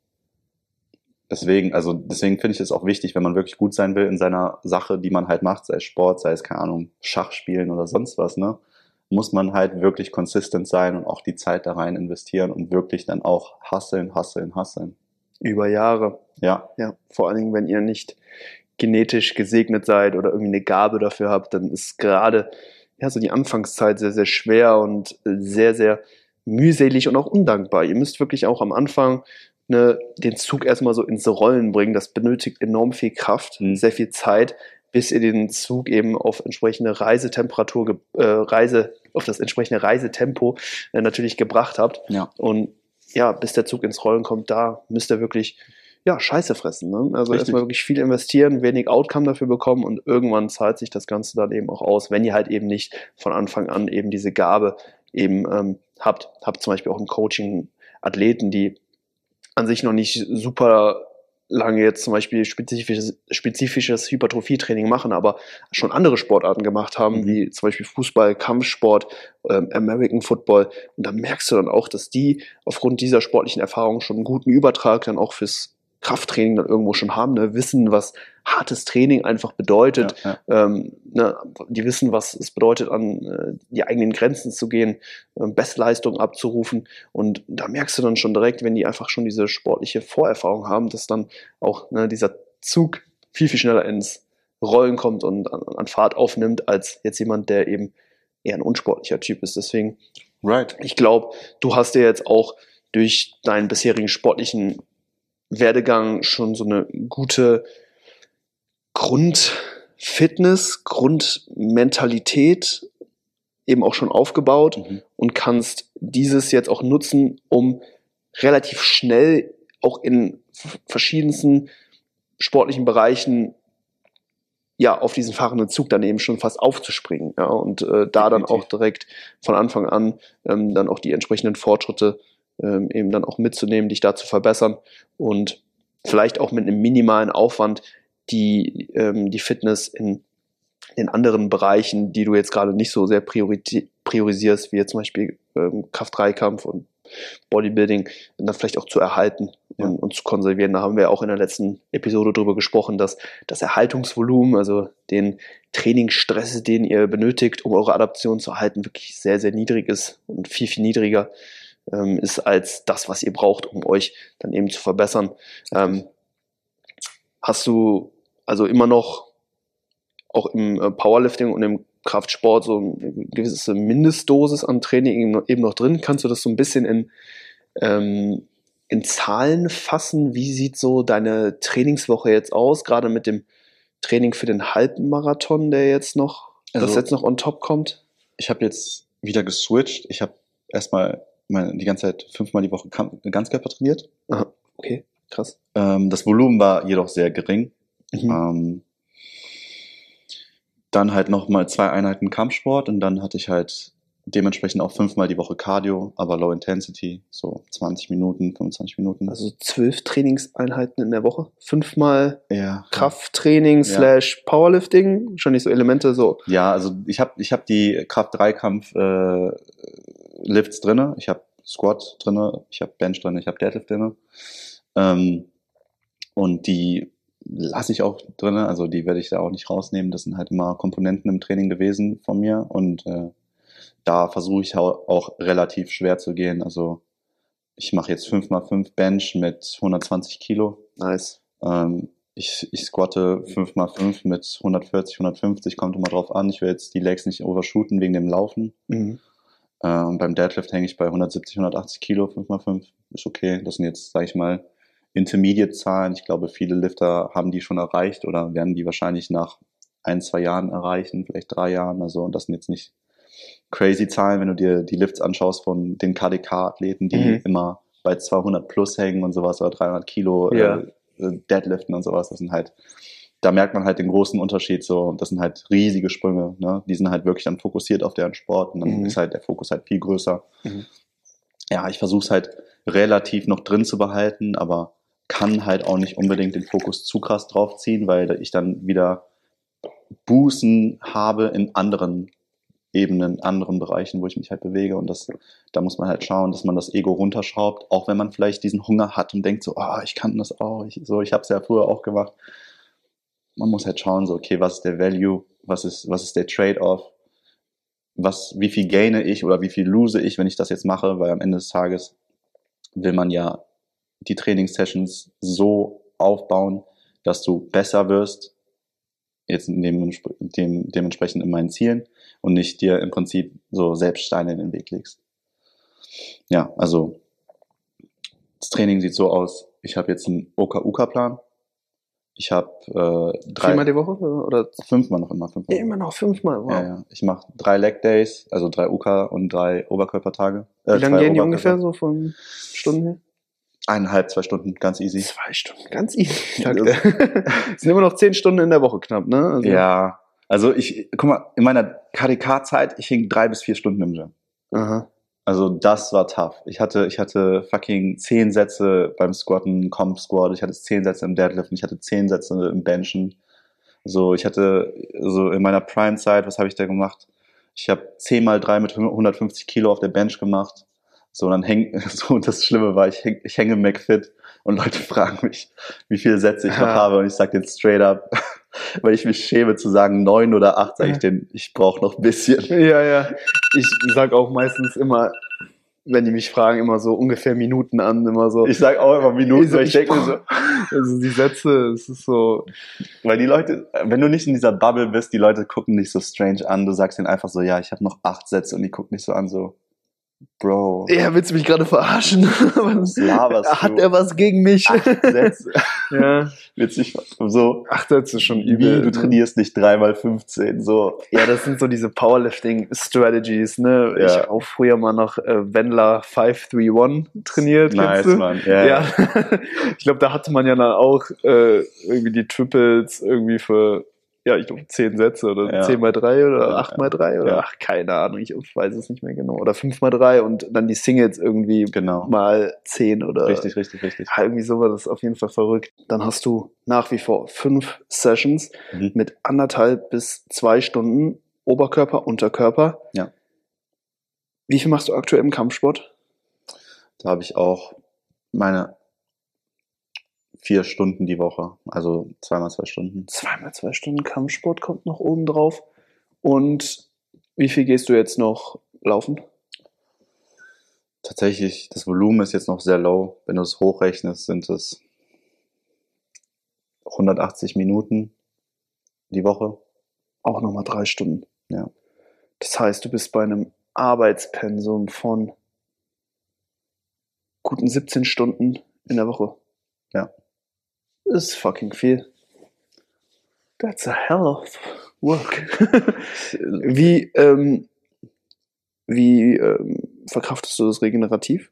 S2: Deswegen, also deswegen finde ich es auch wichtig, wenn man wirklich gut sein will in seiner Sache, die man halt macht, sei es Sport, sei es, keine Ahnung, Schach spielen oder sonst was, ne, muss man halt wirklich consistent sein und auch die Zeit da rein investieren und wirklich dann auch hasseln, hasseln, hasseln.
S1: Über Jahre.
S2: Ja,
S1: Ja, vor allen Dingen, wenn ihr nicht genetisch gesegnet seid oder irgendwie eine Gabe dafür habt, dann ist gerade ja so die Anfangszeit sehr, sehr schwer und sehr, sehr mühselig und auch undankbar. Ihr müsst wirklich auch am Anfang ne, den Zug erstmal so ins Rollen bringen. Das benötigt enorm viel Kraft,
S2: Mhm.
S1: sehr viel Zeit, bis ihr den Zug eben auf entsprechende Reisetemperatur, äh, Reise, auf das entsprechende Reisetempo äh, natürlich gebracht habt.
S2: Ja.
S1: Und ja, bis der Zug ins Rollen kommt, da müsst ihr wirklich ja, Scheiße fressen. Ne? Also
S2: Richtig.
S1: erstmal wirklich viel investieren, wenig Outcome dafür bekommen und irgendwann zahlt sich das Ganze dann eben auch aus, wenn ihr halt eben nicht von Anfang an eben diese Gabe eben ähm, habt. Habt zum Beispiel auch im Coaching Athleten, die an sich noch nicht super lange jetzt zum Beispiel spezifisches, spezifisches Hypertrophietraining machen, aber schon andere Sportarten gemacht haben,
S2: Mhm.
S1: wie zum Beispiel Fußball, Kampfsport, ähm, American Football. Und da merkst du dann auch, dass die aufgrund dieser sportlichen Erfahrung schon einen guten Übertrag dann auch fürs Krafttraining dann irgendwo schon haben, ne? wissen, was hartes Training einfach bedeutet,
S2: Ja, ja.
S1: ähm, ne, die wissen, was es bedeutet, an äh, die eigenen Grenzen zu gehen, ähm, Bestleistung abzurufen. Und da merkst du dann schon direkt, wenn die einfach schon diese sportliche Vorerfahrung haben, dass dann auch ne, dieser Zug viel, viel schneller ins Rollen kommt und an, an Fahrt aufnimmt, als jetzt jemand, der eben eher ein unsportlicher Typ ist. Deswegen,
S2: Right.
S1: ich glaube, du hast dir jetzt auch durch deinen bisherigen sportlichen Werdegang schon so eine gute Grundfitness, Grundmentalität eben auch schon aufgebaut
S2: Mhm.
S1: und kannst dieses jetzt auch nutzen, um relativ schnell auch in verschiedensten sportlichen Bereichen ja auf diesen fahrenden Zug dann eben schon fast aufzuspringen ja, und äh, da dann auch direkt von Anfang an ähm, dann auch die entsprechenden Fortschritte ähm, eben dann auch mitzunehmen, dich da zu verbessern und vielleicht auch mit einem minimalen Aufwand die, ähm, die Fitness in in anderen Bereichen, die du jetzt gerade nicht so sehr priorisierst, wie jetzt zum Beispiel ähm, Kraft-3-Kampf und Bodybuilding, dann vielleicht auch zu erhalten
S2: Ja.
S1: und, und zu konservieren. Da haben wir auch in der letzten Episode drüber gesprochen, dass das Erhaltungsvolumen, also den Trainingsstress, den ihr benötigt, um eure Adaption zu erhalten, wirklich sehr, sehr niedrig ist und viel, viel niedriger ähm, ist als das, was ihr braucht, um euch dann eben zu verbessern. Ähm, hast du also immer noch auch im äh, Powerlifting und im Kraftsport so eine gewisse Mindestdosis an Training eben noch- drin? Kannst du das so ein bisschen in, ähm, in Zahlen fassen? Wie sieht so deine Trainingswoche jetzt aus, gerade mit dem Training für den Halbmarathon, der jetzt noch, das
S2: Also-
S1: jetzt noch on top kommt?
S2: Ich habe jetzt wieder geswitcht. Ich habe erstmal meine, die ganze Zeit fünfmal die Woche Ganzkörper trainiert.
S1: Aha, okay, krass.
S2: Ähm, das Volumen war jedoch sehr gering.
S1: Mhm.
S2: Ähm, dann halt nochmal zwei Einheiten Kampfsport und dann hatte ich halt dementsprechend auch fünfmal die Woche Cardio, aber Low Intensity, so 20 Minuten, 25 Minuten.
S1: Also zwölf Trainingseinheiten in der Woche, fünfmal
S2: ja,
S1: Krafttraining
S2: Ja.
S1: slash Powerlifting, wahrscheinlich so Elemente so.
S2: Ja, also ich habe ich hab die Kraft-3-Kampf äh, Lifts drinne, ich habe Squat drinne, ich habe Bench drinne, ich habe Deadlift drinne. Ähm, und die lasse ich auch drinne, also die werde ich da auch nicht rausnehmen. Das sind halt immer Komponenten im Training gewesen von mir und äh, da versuche ich au- auch relativ schwer zu gehen. Also ich mache jetzt 5x5 Bench mit 120 Kilo.
S1: Nice.
S2: Ähm, ich, ich squatte 5x5 mit 140, 150, kommt immer drauf an. Ich will jetzt die Legs nicht overshooten wegen dem Laufen.
S1: Mhm.
S2: Äh, und beim Deadlift hänge ich bei 170, 180 Kilo, 5x5. Ist okay. Das sind jetzt, sage ich mal, Intermediate-Zahlen. Ich glaube, viele Lifter haben die schon erreicht oder werden die wahrscheinlich nach ein, zwei Jahren erreichen, vielleicht drei Jahren. Also das sind jetzt nicht crazy Zahlen, wenn du dir die Lifts anschaust von den KDK-Athleten, die
S1: Mhm.
S2: immer bei 200 plus hängen und sowas oder 300 Kilo
S1: Ja.
S2: äh, Deadliften und sowas. Das sind halt, da merkt man halt den großen Unterschied so. Das sind halt riesige Sprünge. Ne? Die sind halt wirklich dann fokussiert auf deren Sport und dann
S1: Mhm.
S2: ist halt der Fokus halt viel größer.
S1: Mhm.
S2: Ja, ich versuche es halt relativ noch drin zu behalten, aber kann halt auch nicht unbedingt den Fokus zu krass draufziehen, weil ich dann wieder Bußen habe in anderen Ebenen, anderen Bereichen, wo ich mich halt bewege. Und das, da muss man halt schauen, dass man das Ego runterschraubt, auch wenn man vielleicht diesen Hunger hat und denkt so, ah, ich kann das auch, ich, so, ich habe es ja früher auch gemacht. Man muss halt schauen, so, okay, was ist der Value, was ist, was ist der Trade-off, was, wie viel gaine ich oder wie viel lose ich, wenn ich das jetzt mache, weil am Ende des Tages will man ja die Trainingssessions so aufbauen, dass du besser wirst, jetzt in dem, dem, dementsprechend in meinen Zielen und nicht dir im Prinzip so selbst Steine in den Weg legst. Ja, also das Training sieht so aus, ich habe jetzt einen OKUK-Plan. Ich habe äh, drei,
S1: Viermal die Woche oder
S2: fünfmal noch immer. Fünfmal.
S1: immer noch fünfmal? Wow.
S2: Ja, ja. Ich mache drei Leg Days, also drei UK und drei Oberkörpertage. Äh,
S1: Wie lange gehen die ungefähr so von Stunden her?
S2: Eineinhalb, zwei Stunden, ganz easy.
S1: Zwei Stunden, ganz easy. sind immer noch zehn Stunden in der Woche knapp, ne? Also,
S2: Ja, also ich, guck mal, in meiner KDK-Zeit, ich hing drei bis vier Stunden im Gym.
S1: Aha.
S2: Also das war tough. Ich hatte, ich hatte fucking zehn Sätze beim Squatten, Comp Squat, ich hatte zehn Sätze im Deadliften, ich hatte zehn Sätze im Benchen. So, ich hatte so in meiner Prime-Zeit, was habe ich da gemacht? Ich habe 10 mal 3 mit 150 Kilo auf der Bench gemacht. So, und dann häng, so, und das Schlimme war, ich, häng, ich hänge im McFit und Leute fragen mich, wie viele Sätze ich noch
S1: Ja.
S2: habe und ich sage denen straight up, weil ich mich schäme zu sagen, neun oder acht, sage ich denen, ich brauche noch ein bisschen.
S1: Ja, ja. Ich sag auch meistens immer, wenn die mich fragen, immer so ungefähr Minuten an, immer so.
S2: Ich sage auch immer Minuten, weil ich denke mir so,
S1: also die Sätze, es ist so.
S2: Weil die Leute, wenn du nicht in dieser Bubble bist, die Leute gucken dich so strange an. Du sagst ihnen einfach so, ja, ich habe noch acht Sätze und die gucken dich so an, so, Bro,
S1: Ja, willst du mich gerade verarschen?
S2: was laberst du?
S1: Hat er was gegen mich?
S2: acht Sätze?
S1: ja.
S2: Witzig, so,
S1: Acht Sätze schon
S2: wie,
S1: übel.
S2: du trainierst nicht dreimal 15, so.
S1: Ja, das sind so diese Powerlifting-Strategies, ne?
S2: Ja.
S1: Ich habe auch früher mal noch äh, Wendler 531 trainiert. kennst
S2: Nice,
S1: du?
S2: Mann. Ja,
S1: Ja, ich glaube, da hatte man ja dann auch äh, irgendwie die Triples irgendwie für, ja, ich glaube, 10 Sätze oder
S2: Ja.
S1: 10 mal 3 oder. 8 mal 3 oder
S2: Ja.
S1: ach, keine Ahnung, ich weiß es nicht mehr genau. Oder 5 mal 3 und dann die Singles irgendwie
S2: Genau.
S1: mal 10 oder
S2: Richtig, richtig, richtig.
S1: irgendwie so war das auf jeden Fall verrückt. Dann hast du nach wie vor fünf Sessions
S2: Mhm.
S1: mit anderthalb bis zwei Stunden Oberkörper, Unterkörper.
S2: Ja.
S1: Wie viel machst du aktuell im Kampfsport?
S2: Da habe ich auch meine vier Stunden die Woche, also zweimal zwei Stunden.
S1: Zweimal zwei Stunden Kampfsport kommt noch oben drauf. Und wie viel gehst du jetzt noch laufen?
S2: Tatsächlich, das Volumen ist jetzt noch sehr low. Wenn du es hochrechnest, sind es 180 Minuten die Woche.
S1: Auch nochmal drei Stunden.
S2: Ja.
S1: Das heißt, du bist bei einem Arbeitspensum von guten 17 Stunden in der Woche.
S2: Ja.
S1: Das ist fucking viel. That's a hell of work. wie ähm, wie ähm, verkraftest du das regenerativ?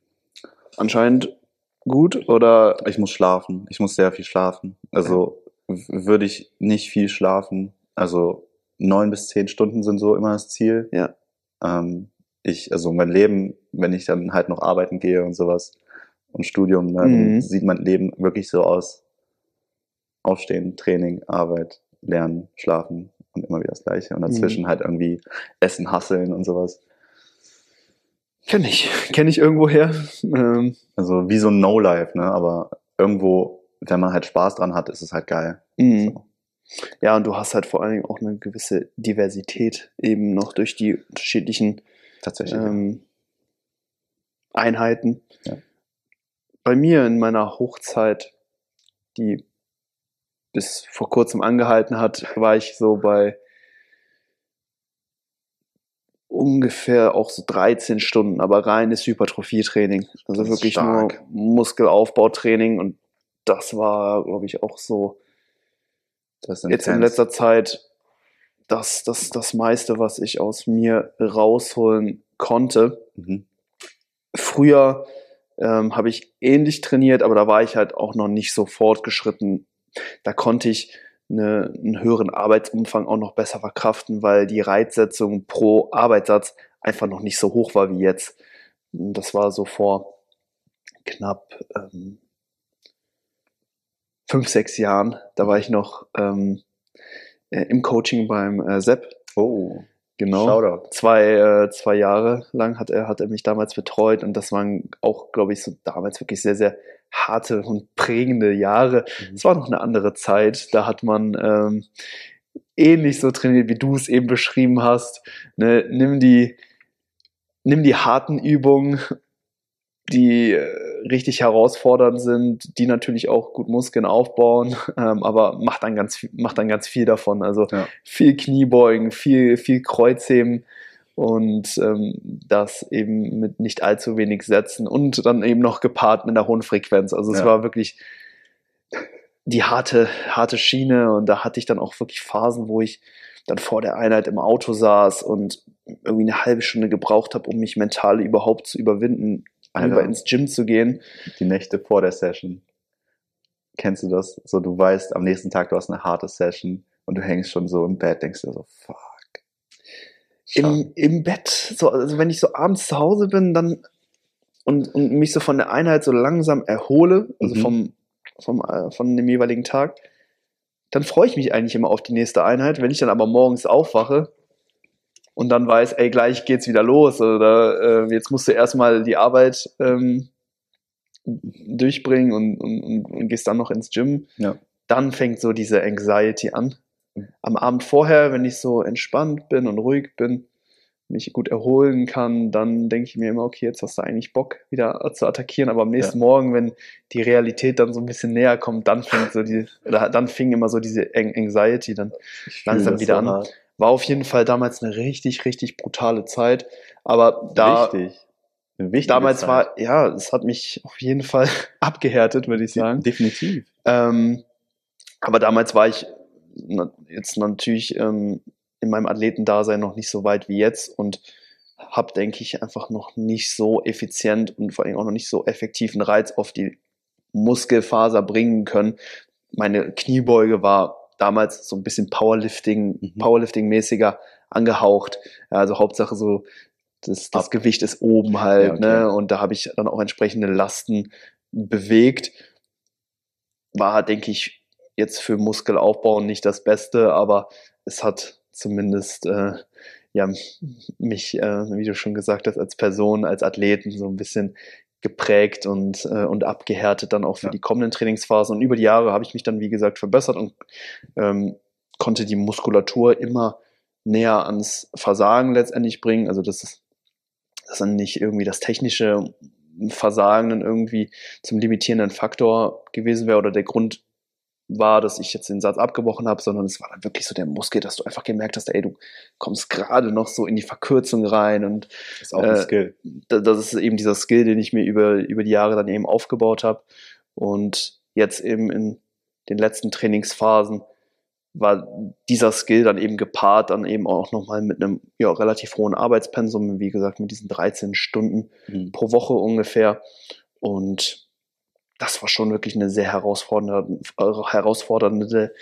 S1: Anscheinend gut oder
S2: Ich muss schlafen. Ich muss sehr viel schlafen. Also würde ich nicht viel schlafen. Also neun bis zehn Stunden sind so immer das Ziel.
S1: Ja.
S2: Ähm, ich, also mein Leben, wenn ich dann halt noch arbeiten gehe und sowas und Studium, ne, dann
S1: Mhm.
S2: sieht mein Leben wirklich so aus. Aufstehen, Training, Arbeit, Lernen, Schlafen und immer wieder das Gleiche. Und dazwischen
S1: Mhm.
S2: halt irgendwie Essen, Hasseln und sowas.
S1: Kenn ich. Kenn ich irgendwoher. Ähm,
S2: Also wie so ein No-Life, ne? Aber irgendwo, wenn man halt Spaß dran hat, ist es halt geil.
S1: mhm.
S2: So.
S1: Ja, und du hast halt vor allen Dingen auch eine gewisse Diversität eben noch durch die unterschiedlichen ähm, Einheiten.
S2: Ja.
S1: Bei mir in meiner Hochzeit, die bis vor kurzem angehalten hat, war ich so bei ungefähr auch so 13 Stunden, aber reines Hypertrophietraining. Also wirklich
S2: stark.
S1: nur Muskelaufbautraining und das war, glaube ich, auch so jetzt in letzter Zeit das, das, das meiste, was ich aus mir rausholen konnte.
S2: Mhm.
S1: Früher ähm, habe ich ähnlich trainiert, aber da war ich halt auch noch nicht so fortgeschritten. Da konnte ich eine, einen höheren Arbeitsumfang auch noch besser verkraften, weil die Reitsetzung pro Arbeitssatz einfach noch nicht so hoch war wie jetzt. Das war so vor knapp ähm, fünf, sechs Jahren. Da war ich noch ähm, äh, im Coaching beim äh, Sepp.
S2: Oh,
S1: Genau
S2: Shoutout.
S1: zwei, äh, zwei Jahre lang hat er, hat er mich damals betreut und das waren auch, glaube ich, so damals wirklich sehr, sehr harte und prägende Jahre.
S2: Mhm.
S1: Es war noch eine andere Zeit, da hat man ähm, ähnlich so trainiert, wie du es eben beschrieben hast. Ne? Nimm, die, nimm die harten Übungen, die äh, richtig herausfordernd sind, die natürlich auch gut Muskeln aufbauen, ähm, aber mach dann ganz, viel- mach dann ganz viel davon. Also
S2: Ja.
S1: viel Kniebeugen, viel, viel Kreuzheben und ähm, das eben mit nicht allzu wenig Sätzen und dann eben noch gepaart mit einer hohen Frequenz. Also es
S2: Ja.
S1: war wirklich die harte, harte Schiene und da hatte ich dann auch wirklich Phasen, wo ich dann vor der Einheit im Auto saß und irgendwie eine halbe Stunde gebraucht habe, um mich mental überhaupt zu überwinden, Alter. ins Gym zu gehen.
S2: Die Nächte vor der Session. Kennst du das? So, du weißt, am nächsten Tag du hast eine harte Session und du hängst schon so im Bett, denkst dir so, fuck.
S1: Im, Im Bett, so, also wenn ich so abends zu Hause bin, dann und, und mich so von der Einheit so langsam erhole, also mhm. vom, vom, äh, von dem jeweiligen Tag, dann freue ich mich eigentlich immer auf die nächste Einheit. Wenn ich dann aber morgens aufwache und dann weiß, ey, gleich geht's wieder los oder äh, jetzt musst du erstmal die Arbeit ähm, durchbringen und, und, und, und, gehst dann noch ins Gym,
S2: ja.
S1: dann fängt so diese Anxiety an. Am Abend vorher, wenn ich so entspannt bin und ruhig bin, mich gut erholen kann, dann denke ich mir immer, okay, jetzt hast du eigentlich Bock, wieder zu attackieren, aber am nächsten ja. Morgen, wenn die Realität dann so ein bisschen näher kommt, dann fängt so die, dann fing immer so diese Anxiety dann langsam wieder an. Hart. War auf jeden Fall damals eine richtig, richtig brutale Zeit. Aber da. Wichtig. damals Zeit. war, ja, es hat mich auf jeden Fall abgehärtet, würde ich sagen.
S2: Definitiv.
S1: Ähm, aber damals war ich jetzt natürlich ähm, in meinem Athletendasein noch nicht so weit wie jetzt und habe, denke ich, einfach noch nicht so effizient und vor allem auch noch nicht so effektiven Reiz auf die Muskelfaser bringen können. Meine Kniebeuge war damals so ein bisschen Powerlifting, mhm. Powerlifting-mäßiger angehaucht. Also Hauptsache so, das, das Gewicht ist oben halt, ja, okay. ne? Und da habe ich dann auch entsprechende Lasten bewegt. War, denke ich, jetzt für Muskelaufbau nicht das Beste, aber es hat zumindest äh, ja, mich, äh, wie du schon gesagt hast, als Person, als Athleten so ein bisschen geprägt und, äh, und abgehärtet dann auch für ja. die kommenden Trainingsphasen. Und über die Jahre habe ich mich dann, wie gesagt, verbessert und ähm, konnte die Muskulatur immer näher ans Versagen letztendlich bringen. Also das ist, das dann nicht irgendwie das technische Versagen dann irgendwie zum limitierenden Faktor gewesen wäre oder der Grund war, dass ich jetzt den Satz abgebrochen habe, sondern es war dann wirklich so der Muskel, dass du einfach gemerkt hast, ey, du kommst gerade noch so in die Verkürzung rein und
S2: das ist auch ein äh, Skill.
S1: Das ist eben dieser Skill, den ich mir über, über die Jahre dann eben aufgebaut habe und jetzt eben in den letzten Trainingsphasen war dieser Skill dann eben gepaart, dann eben auch nochmal mit einem ja, relativ hohen Arbeitspensum, wie gesagt, mit diesen 13 Stunden mhm. pro Woche ungefähr. Und das war schon wirklich eine sehr herausfordernde, herausfordernde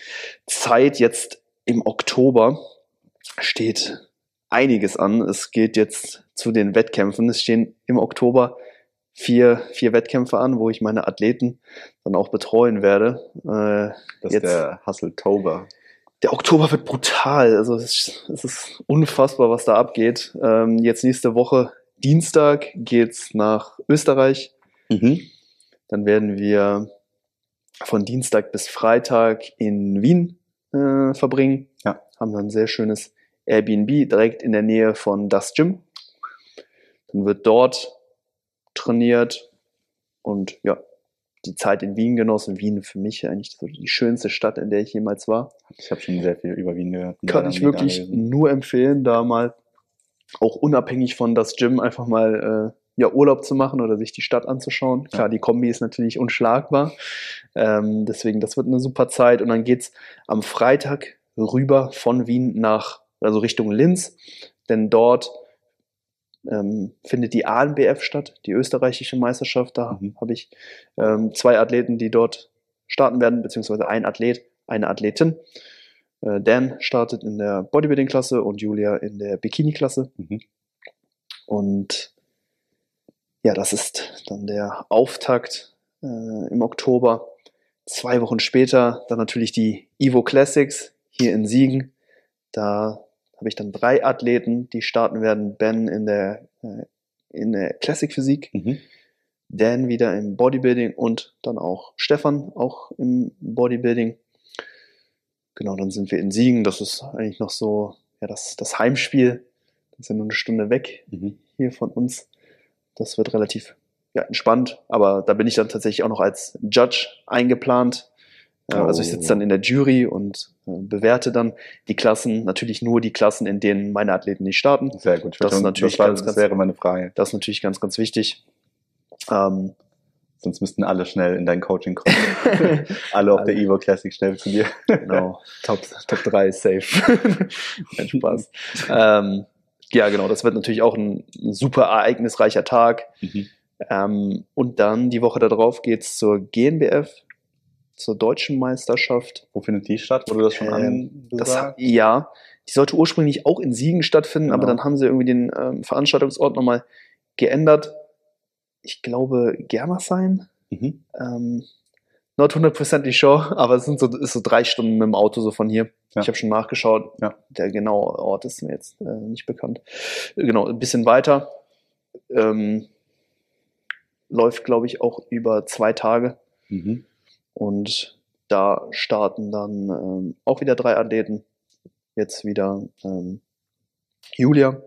S1: Zeit. Jetzt im Oktober steht einiges an. Es geht jetzt zu den Wettkämpfen. Es stehen im Oktober vier, vier Wettkämpfe an, wo ich meine Athleten dann auch betreuen werde.
S2: Äh, das jetzt, ist der Hustle-Tober.
S1: Der Oktober wird brutal. Also es ist, es ist unfassbar, was da abgeht. Ähm, jetzt nächste Woche Dienstag geht's nach Österreich. Mhm. Dann werden wir von Dienstag bis Freitag in Wien äh, verbringen.
S2: Ja.
S1: Haben dann ein sehr schönes Airbnb direkt in der Nähe von das Gym. Dann wird dort trainiert und ja, die Zeit in Wien genossen. Wien für mich eigentlich so die schönste Stadt, in der ich jemals war.
S2: Ich habe schon sehr viel über Wien gehört.
S1: Kann ich wirklich nur empfehlen, da mal auch unabhängig von das Gym einfach mal äh, ja, Urlaub zu machen oder sich die Stadt anzuschauen. Klar, die Kombi ist natürlich unschlagbar. Ähm, deswegen, das wird eine super Zeit. Und dann geht's am Freitag rüber von Wien nach, also Richtung Linz. Denn dort ähm, findet die ANBF statt, die österreichische Meisterschaft. Da mhm. habe ich ähm, zwei Athleten, die dort starten werden, beziehungsweise ein Athlet, eine Athletin. Äh, Dan startet in der Bodybuilding-Klasse und Julia in der Bikini-Klasse. Mhm. Und ja, das ist dann der Auftakt äh, im Oktober. Zwei Wochen später dann natürlich die Evo Classics hier in Siegen. Da habe ich dann drei Athleten, die starten werden. Ben in der, äh, in der Classic Physik, mhm. Dan wieder im Bodybuilding und dann auch Stefan auch im Bodybuilding. Genau, dann sind wir in Siegen. Das ist eigentlich noch so ja, das, das Heimspiel. Das ist ja nur eine Stunde weg mhm. hier von uns. Das wird relativ ja, entspannt, aber da bin ich dann tatsächlich auch noch als Judge eingeplant. Oh. Also ich sitze dann in der Jury und äh, bewerte dann die Klassen, natürlich nur die Klassen, in denen meine Athleten nicht starten.
S2: Sehr gut.
S1: Das, ist natürlich das,
S2: ganz, das wäre meine Frage.
S1: Das ist natürlich ganz, ganz wichtig. Ähm,
S2: Sonst müssten alle schnell in dein Coaching kommen. alle auf der Evo Classic schnell zu dir.
S1: genau. Top, Top 3 ist safe. Kein Spaß. ähm, ja, genau. Das wird natürlich auch ein, ein super ereignisreicher Tag. Mhm. Ähm, und dann die Woche darauf geht's zur GNBF, zur deutschen Meisterschaft.
S2: Wo findet die statt? Wurde das schon ähm,
S1: angesagt? ja, die sollte ursprünglich auch in Siegen stattfinden, genau. aber dann haben sie irgendwie den ähm, Veranstaltungsort nochmal geändert. Ich glaube, Germersheim. Mhm. Ähm, not hundertprozentig sure, aber es sind so, ist so drei Stunden mit dem Auto so von hier. Ja. Ich habe schon nachgeschaut. Ja. Der genaue Ort ist mir jetzt äh, nicht bekannt. Genau, ein bisschen weiter. Ähm, läuft, glaube ich, auch über zwei Tage. Mhm. Und da starten dann ähm, auch wieder drei Athleten. Jetzt wieder ähm, Julia,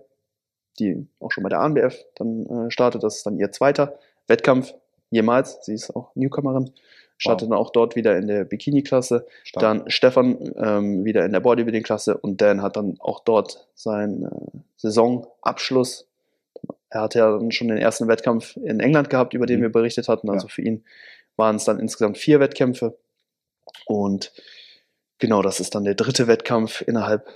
S1: die auch schon bei der ANBF dann äh, startet. Das ist dann ihr zweiter Wettkampf jemals. Sie ist auch Newcomerin. Startet wow. dann auch dort wieder in der Bikini-Klasse. Dann Stefan ähm, wieder in der Bodybuilding-Klasse und Dan hat dann auch dort seinen äh, Saisonabschluss. Er hatte ja dann schon den ersten Wettkampf in England gehabt, über den mhm. wir berichtet hatten. Also ja. für ihn waren es dann insgesamt vier Wettkämpfe. Und genau, das ist dann der dritte Wettkampf innerhalb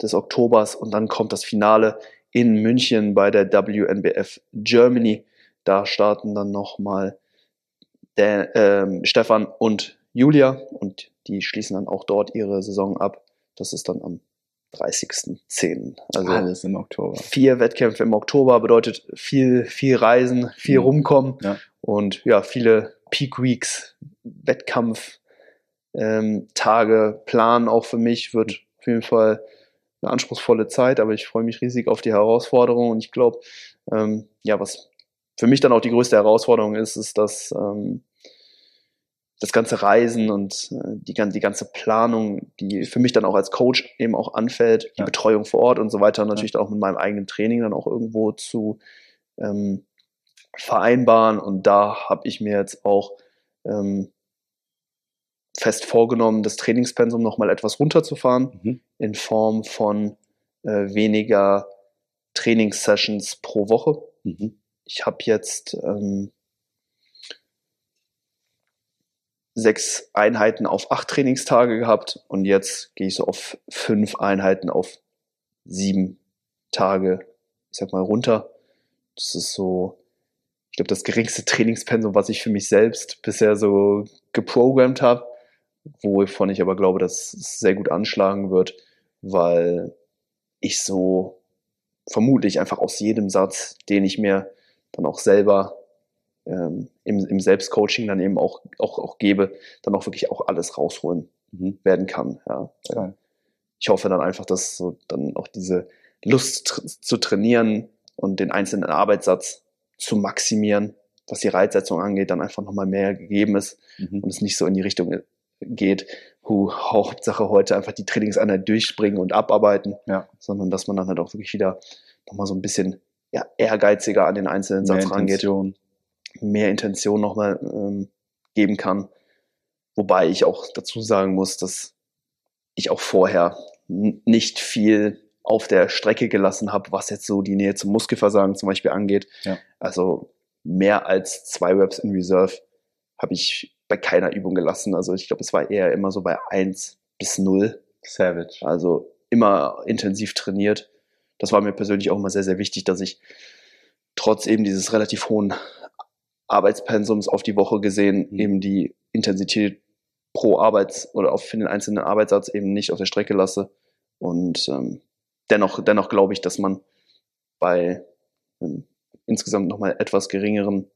S1: des Oktobers und dann kommt das Finale in München bei der WNBF Germany. Da starten dann nochmal der, ähm, Stefan und Julia und die schließen dann auch dort ihre Saison ab. Das ist dann am 30.10.
S2: Also alles im Oktober.
S1: Vier Wettkämpfe im Oktober bedeutet viel, viel Reisen, viel mhm. rumkommen ja. und ja, viele Peak Weeks, Wettkampf, ähm, Tage, Plan auch für mich wird auf jeden Fall eine anspruchsvolle Zeit, aber ich freue mich riesig auf die Herausforderung und ich glaube, ähm, ja, was für mich dann auch die größte Herausforderung ist, ist, dass ähm, das ganze Reisen und äh, die, die ganze Planung, die für mich dann auch als Coach eben auch anfällt, die ja. Betreuung vor Ort und so weiter, und natürlich ja. auch mit meinem eigenen Training dann auch irgendwo zu ähm, vereinbaren. Und da habe ich mir jetzt auch ähm, fest vorgenommen, das Trainingspensum nochmal etwas runterzufahren mhm. in Form von äh, weniger Trainingssessions pro Woche. Mhm. Ich habe jetzt ähm, sechs Einheiten auf acht Trainingstage gehabt und jetzt gehe ich so auf fünf Einheiten auf sieben Tage, ich sag mal, runter. Das ist so, ich glaube, das geringste Trainingspensum, was ich für mich selbst bisher so geprogrammt habe, wovon ich aber glaube, dass es sehr gut anschlagen wird, weil ich so vermutlich einfach aus jedem Satz, den ich mir dann auch selber ähm, im, im Selbstcoaching dann eben auch, auch, auch gebe, dann auch wirklich auch alles rausholen mhm. werden kann. Ja. ja. Ich hoffe dann einfach, dass so dann auch diese Lust tr zu trainieren und den einzelnen Arbeitssatz zu maximieren, was die Reitsetzung angeht, dann einfach nochmal mehr gegeben ist mhm. und es nicht so in die Richtung geht, hu, Hauptsache heute einfach die Trainingseinheit durchspringen und abarbeiten, ja. sondern dass man dann halt auch wirklich wieder nochmal so ein bisschen ja, ehrgeiziger an den einzelnen Satz rangeht. Mehr Intention nochmal ähm, geben kann. Wobei ich auch dazu sagen muss, dass ich auch vorher nicht viel auf der Strecke gelassen habe, was jetzt so die Nähe zum Muskelversagen zum Beispiel angeht. Ja. Also mehr als zwei Reps in Reserve habe ich bei keiner Übung gelassen. Also ich glaube, es war eher immer so bei eins bis null.
S2: Savage.
S1: Also immer intensiv trainiert. Das war mir persönlich auch immer sehr, sehr wichtig, dass ich trotz eben dieses relativ hohen Arbeitspensums auf die Woche gesehen mhm. eben die Intensität pro Arbeits- oder auf für den einzelnen Arbeitssatz eben nicht auf der Strecke lasse. Und ähm, dennoch, dennoch glaube ich, dass man bei ähm, insgesamt nochmal etwas geringeren,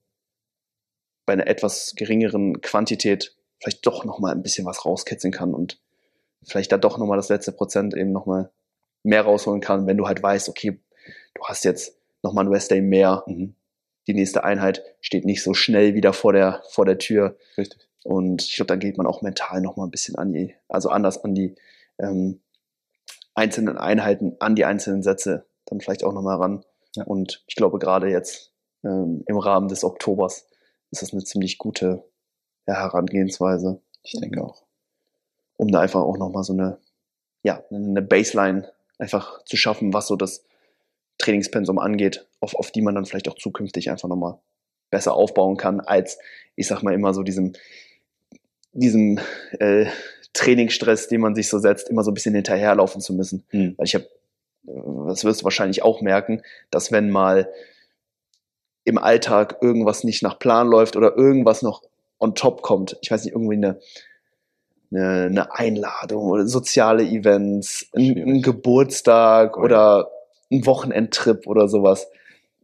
S1: bei einer etwas geringeren Quantität vielleicht doch nochmal ein bisschen was rauskitzeln kann und vielleicht da doch nochmal das letzte Prozent eben nochmal mehr rausholen kann, wenn du halt weißt, okay, du hast jetzt nochmal ein Rest Day mehr, mhm die nächste Einheit steht nicht so schnell wieder vor der, vor der Tür. Richtig. Und ich glaube, dann geht man auch mental nochmal ein bisschen an die, also anders an die ähm, einzelnen Einheiten, an die einzelnen Sätze dann vielleicht auch nochmal ran. Ja. Und ich glaube, gerade jetzt ähm, im Rahmen des Oktobers ist das eine ziemlich gute ja, Herangehensweise.
S2: Ich denke auch.
S1: Um da einfach auch nochmal so eine, ja, eine Baseline einfach zu schaffen, was so das Trainingspensum angeht, auf, auf die man dann vielleicht auch zukünftig einfach nochmal besser aufbauen kann, als ich sag mal immer so diesem, diesem äh, Trainingsstress, den man sich so setzt, immer so ein bisschen hinterherlaufen zu müssen.
S2: Mhm.
S1: Weil ich habe, das wirst du wahrscheinlich auch merken, dass wenn mal im Alltag irgendwas nicht nach Plan läuft oder irgendwas noch on top kommt, ich weiß nicht, irgendwie eine, eine, eine Einladung oder soziale Events, ein, ein. Geburtstag oder ein Wochenendtrip oder sowas.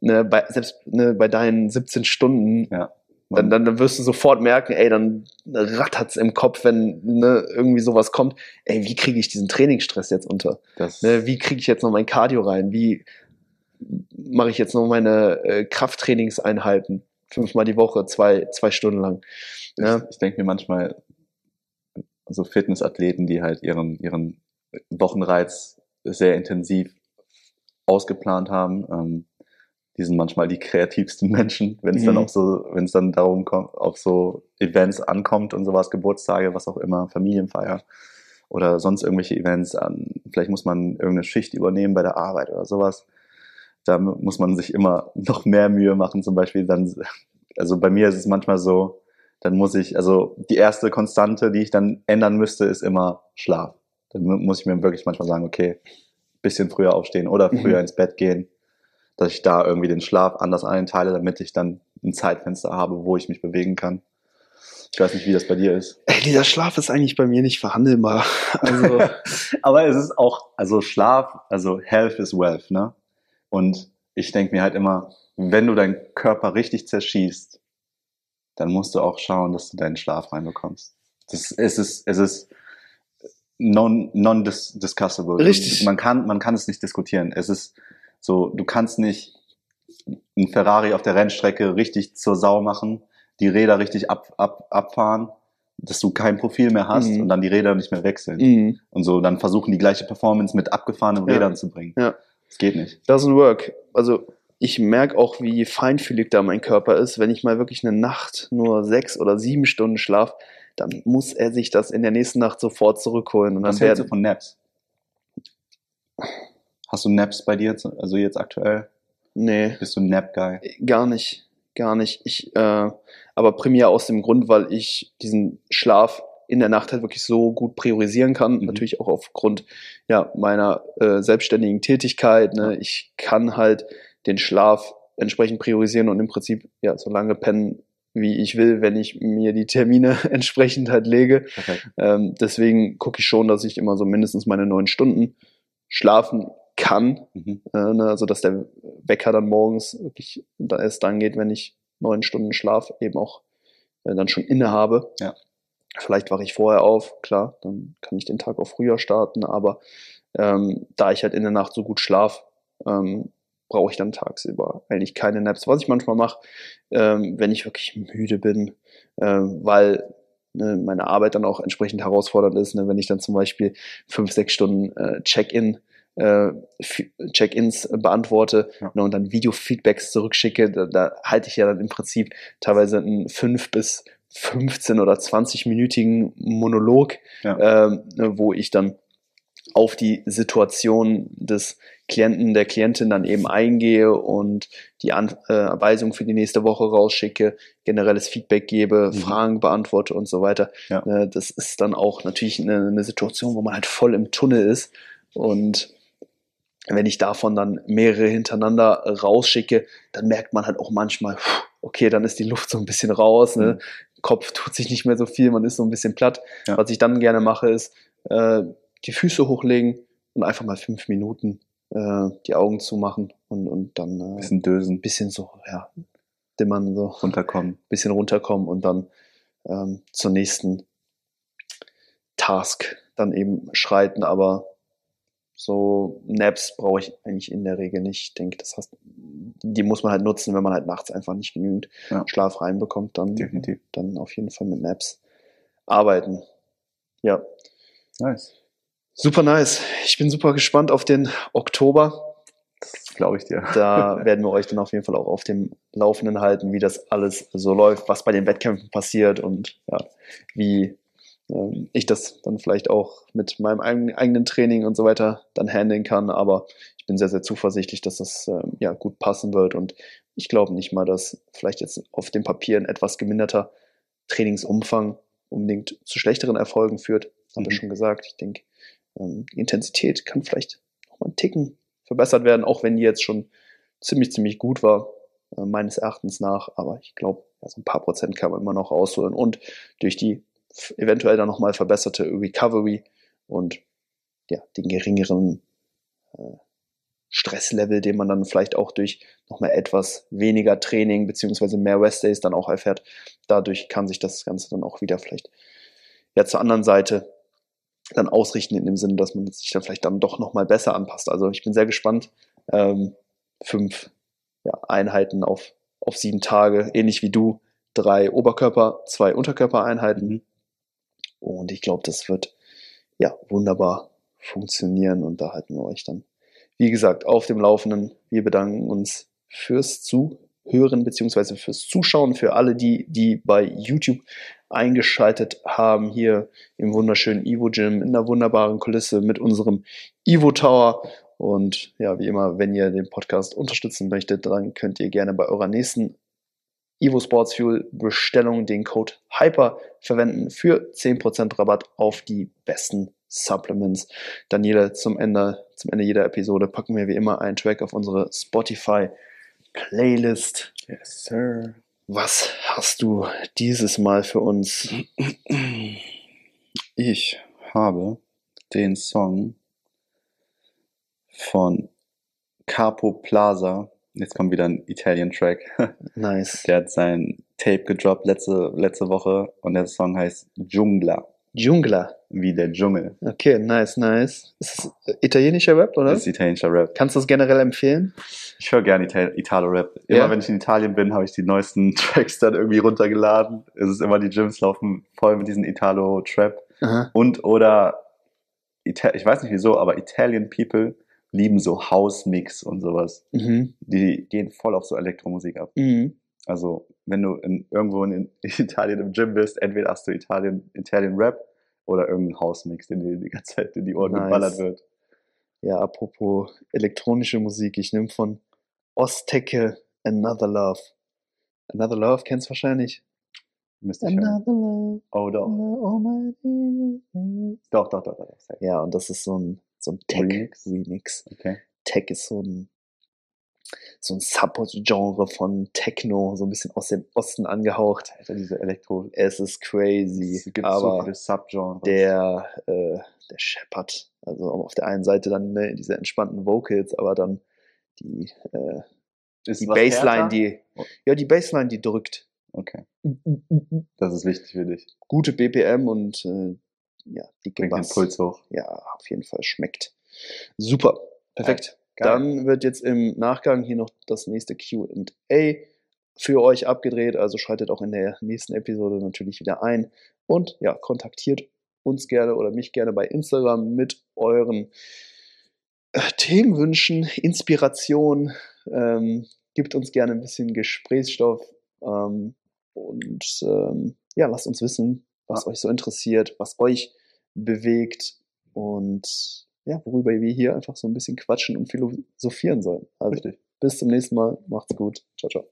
S1: Ne, bei, selbst ne, bei deinen 17 Stunden,
S2: Ja.
S1: dann, dann, dann wirst du sofort merken, ey, dann rattert's im Kopf, wenn ne, irgendwie sowas kommt. Ey, wie kriege ich diesen Trainingsstress jetzt unter?
S2: das,
S1: Ne, wie kriege ich jetzt noch mein Cardio rein? Wie mache ich jetzt noch meine äh, Krafttrainingseinheiten? Fünfmal die Woche, zwei, zwei Stunden lang. Ne?
S2: Ich, ich denke mir manchmal, so Fitnessathleten, die halt ihren, ihren Wochenreiz sehr intensiv ausgeplant haben, ähm, die sind manchmal die kreativsten Menschen, wenn es dann
S1: Mhm.
S2: auch so, wenn es dann darum kommt, auf so Events ankommt und sowas, Geburtstage, was auch immer, Familienfeier oder sonst irgendwelche Events an. Vielleicht muss man irgendeine Schicht übernehmen bei der Arbeit oder sowas. Da mu- muss man sich immer noch mehr Mühe machen, zum Beispiel dann, also bei mir ist es manchmal so, dann muss ich, also die erste Konstante, die ich dann ändern müsste, ist immer Schlaf. Dann mu- muss ich mir wirklich manchmal sagen, okay, bisschen früher aufstehen oder früher
S1: Mhm.
S2: ins Bett gehen, dass ich da irgendwie den Schlaf anders einteile, damit ich dann ein Zeitfenster habe, wo ich mich bewegen kann. Ich weiß nicht, wie das bei dir ist.
S1: Ey, dieser Schlaf ist eigentlich bei mir nicht verhandelbar. Also,
S2: Aber es ist auch, also Schlaf, also Health is Wealth, ne? Und ich denke mir halt immer, wenn du deinen Körper richtig zerschießt, dann musst du auch schauen, dass du deinen Schlaf reinbekommst. Das, es ist, es ist non, non dis discussable.
S1: Richtig.
S2: Man kann, man kann es nicht diskutieren. Es ist so, du kannst nicht ein Ferrari auf der Rennstrecke richtig zur Sau machen, die Räder richtig ab, ab, abfahren, dass du kein Profil mehr hast
S1: Mhm.
S2: und dann die Räder nicht mehr wechseln
S1: mhm.
S2: und so dann versuchen die gleiche Performance mit abgefahrenen
S1: Ja.
S2: Rädern zu bringen.
S1: Ja.
S2: Das geht nicht.
S1: doesn't work. Also ich merke auch, wie feinfühlig da mein Körper ist. Wenn ich mal wirklich eine Nacht nur sechs oder sieben Stunden schlaf, dann muss er sich das in der nächsten Nacht sofort zurückholen. Und dann
S2: Was hältst du von Naps? Hast du Naps bei dir, also jetzt aktuell?
S1: nee,
S2: Bist du ein Nap-Guy?
S1: gar nicht, gar nicht. Ich, äh, aber primär aus dem Grund, weil ich diesen Schlaf in der Nacht halt wirklich so gut priorisieren kann.
S2: Mhm.
S1: Natürlich auch aufgrund ja, meiner äh, selbstständigen Tätigkeit. Ne? Ich kann halt den Schlaf entsprechend priorisieren und im Prinzip ja so lange pennen, wie ich will, wenn ich mir die Termine entsprechend halt lege. Ähm, deswegen gucke ich schon, dass ich immer so mindestens meine neun Stunden schlafen kann.
S2: Mhm.
S1: Äh, ne, also dass der Wecker dann morgens wirklich da erst dann geht, wenn ich neun Stunden Schlaf eben auch äh, dann schon inne habe.
S2: Ja.
S1: Vielleicht wache ich vorher auf, klar, dann kann ich den Tag auch früher starten, aber ähm, da ich halt in der Nacht so gut schlaf, ähm, brauche ich dann tagsüber eigentlich keine Naps. Was ich manchmal mache, ähm, wenn ich wirklich müde bin, ähm, weil ne, meine Arbeit dann auch entsprechend herausfordernd ist, ne, wenn ich dann zum Beispiel fünf, sechs Stunden äh, Check-in äh, Check-ins beantworte
S2: Ja.
S1: ne, und dann Video-Feedbacks zurückschicke, da, da halte ich ja dann im Prinzip teilweise einen fünf bis 15 oder 20-minütigen Monolog,
S2: Ja.
S1: ähm, ne, wo ich dann auf die Situation des Klienten, der Klientin dann eben eingehe und die Anweisung für die nächste Woche rausschicke, generelles Feedback gebe,
S2: Mhm.
S1: Fragen beantworte und so weiter.
S2: Ja.
S1: Äh, Das ist dann auch natürlich eine, eine Situation, wo man halt voll im Tunnel ist und wenn ich davon dann mehrere hintereinander rausschicke, dann merkt man halt auch manchmal, okay, dann ist die Luft so ein bisschen raus, ne?
S2: Mhm.
S1: Kopf tut sich nicht mehr so viel, man ist so ein bisschen platt.
S2: Ja.
S1: Was ich dann gerne mache, ist äh, die Füße hochlegen und einfach mal fünf Minuten äh, die Augen zumachen und, und dann äh, ein
S2: Bisschen dösen,
S1: bisschen so, ja, dimmern, so ein
S2: runterkommen.
S1: bisschen runterkommen und dann ähm, zur nächsten Task dann eben schreiten, aber so Naps brauche ich eigentlich in der Regel nicht. Ich denke, das heißt, die muss man halt nutzen, wenn man halt nachts einfach nicht genügend
S2: Ja.
S1: Schlaf reinbekommt, dann,
S2: Definitiv.
S1: dann auf jeden Fall mit Naps arbeiten. Ja,
S2: Nice.
S1: Super nice. Ich bin super gespannt auf den Oktober.
S2: Das glaube ich dir.
S1: Da werden wir euch dann auf jeden Fall auch auf dem Laufenden halten, wie das alles so läuft, was bei den Wettkämpfen passiert und ja, wie ähm, ich das dann vielleicht auch mit meinem eigen- eigenen Training und so weiter dann handeln kann. Aber ich bin sehr, sehr zuversichtlich, dass das ähm, ja gut passen wird und ich glaube nicht mal, dass vielleicht jetzt auf dem Papier ein etwas geminderter Trainingsumfang unbedingt zu schlechteren Erfolgen führt. Haben wir
S2: Mhm.
S1: schon gesagt. Ich denke, die Intensität kann vielleicht noch mal einen Ticken verbessert werden, auch wenn die jetzt schon ziemlich, ziemlich gut war, äh, meines Erachtens nach. Aber ich glaube, ja, so ein paar Prozent kann man immer noch rausholen. Und durch die eventuell dann nochmal verbesserte Recovery und ja, den geringeren äh, Stresslevel, den man dann vielleicht auch durch nochmal etwas weniger Training beziehungsweise mehr Restdays dann auch erfährt. Dadurch kann sich das Ganze dann auch wieder vielleicht ja zur anderen Seite dann ausrichten in dem Sinne, dass man sich dann vielleicht dann doch nochmal besser anpasst. Also ich bin sehr gespannt. Ähm, fünf ja, Einheiten auf, auf sieben Tage, ähnlich wie du. Drei Oberkörper, zwei Unterkörpereinheiten.
S2: Mhm.
S1: Und ich glaube, das wird ja wunderbar funktionieren und da halten wir euch dann, wie gesagt, auf dem Laufenden. Wir bedanken uns fürs Zuhören beziehungsweise fürs Zuschauen, für alle, die, die bei YouTube eingeschaltet haben, hier im wunderschönen Evo Gym, in einer wunderbaren Kulisse mit unserem Evo Tower. Und ja, wie immer, wenn ihr den Podcast unterstützen möchtet, dann könnt ihr gerne bei eurer nächsten Evo Sports Fuel Bestellung den Code HYPER verwenden für 10% Rabatt auf die besten Supplements. Daniele, zum Ende, zum Ende jeder Episode packen wir wie immer einen Track auf unsere Spotify Playlist.
S2: Yes, sir.
S1: Was hast du dieses Mal für uns?
S2: Ich habe den Song von Capo Plaza. Jetzt kommt wieder ein Italian Track.
S1: Nice.
S2: Der hat sein Tape gedroppt letzte, letzte Woche und der Song heißt Jungla,
S1: Jungla.
S2: Wie der Dschungel.
S1: Okay, nice, nice. Ist äh, italienischer Rap, oder?
S2: Das ist italienischer Rap.
S1: Kannst du es generell empfehlen?
S2: Ich höre gerne Ital Italo-Rap. Immer
S1: Ja?
S2: wenn ich in Italien bin, habe ich die neuesten Tracks dann irgendwie runtergeladen. Es ist immer, die Gyms laufen voll mit diesen Italo-Trap. Und oder, Ita ich weiß nicht wieso, aber Italian People lieben so House-Mix und sowas.
S1: Mhm.
S2: Die gehen voll auf so Elektromusik ab.
S1: Mhm.
S2: Also, wenn du in, irgendwo in Italien im Gym bist, entweder hast du Italien, Italien Rap oder irgendeinen House-Mix, den dir die ganze Zeit in die Ohren
S1: Nice.
S2: geballert wird.
S1: Ja, apropos elektronische Musik, ich nehme von Ostecke Another Love. Another Love kennst du wahrscheinlich.
S2: Müsste ich hören.
S1: Love.
S2: Oh, doch.
S1: dears.
S2: Doch, doch, doch, doch. doch.
S1: Ja, und das ist so ein, so ein
S2: Remix?
S1: Tech-Remix.
S2: Okay.
S1: Tech ist so ein, so ein Subgenre von Techno, so ein bisschen aus dem Osten angehaucht.
S2: Alter, diese Elektro.
S1: Es ist crazy,
S2: Es gibt so
S1: aber
S2: Subgenres.
S1: der, äh, der scheppert. Also auf der einen Seite dann ne, diese entspannten Vocals, aber dann die, äh,
S2: ist
S1: die Bassline,
S2: härter?
S1: die,
S2: Oh.
S1: ja, die Bassline, die drückt.
S2: Okay. Das ist wichtig für dich.
S1: Gute BPM und äh, ja, dicke
S2: Bringt den. Puls hoch.
S1: Ja, auf jeden Fall schmeckt. Super, perfekt.
S2: Geil.
S1: Dann wird jetzt im Nachgang hier noch das nächste QA für euch abgedreht. Also schaltet auch in der nächsten Episode natürlich wieder ein. Und ja, kontaktiert uns gerne oder mich gerne bei Instagram mit euren äh, Themenwünschen, Inspiration. Ähm, gibt uns gerne ein bisschen Gesprächsstoff. Ähm, und ähm, ja, lasst uns wissen, was euch so interessiert, was euch bewegt und ja, worüber wir hier einfach so ein bisschen quatschen und philosophieren sollen. Also
S2: Richtig.
S1: bis zum nächsten Mal. Macht's gut. Ciao, ciao.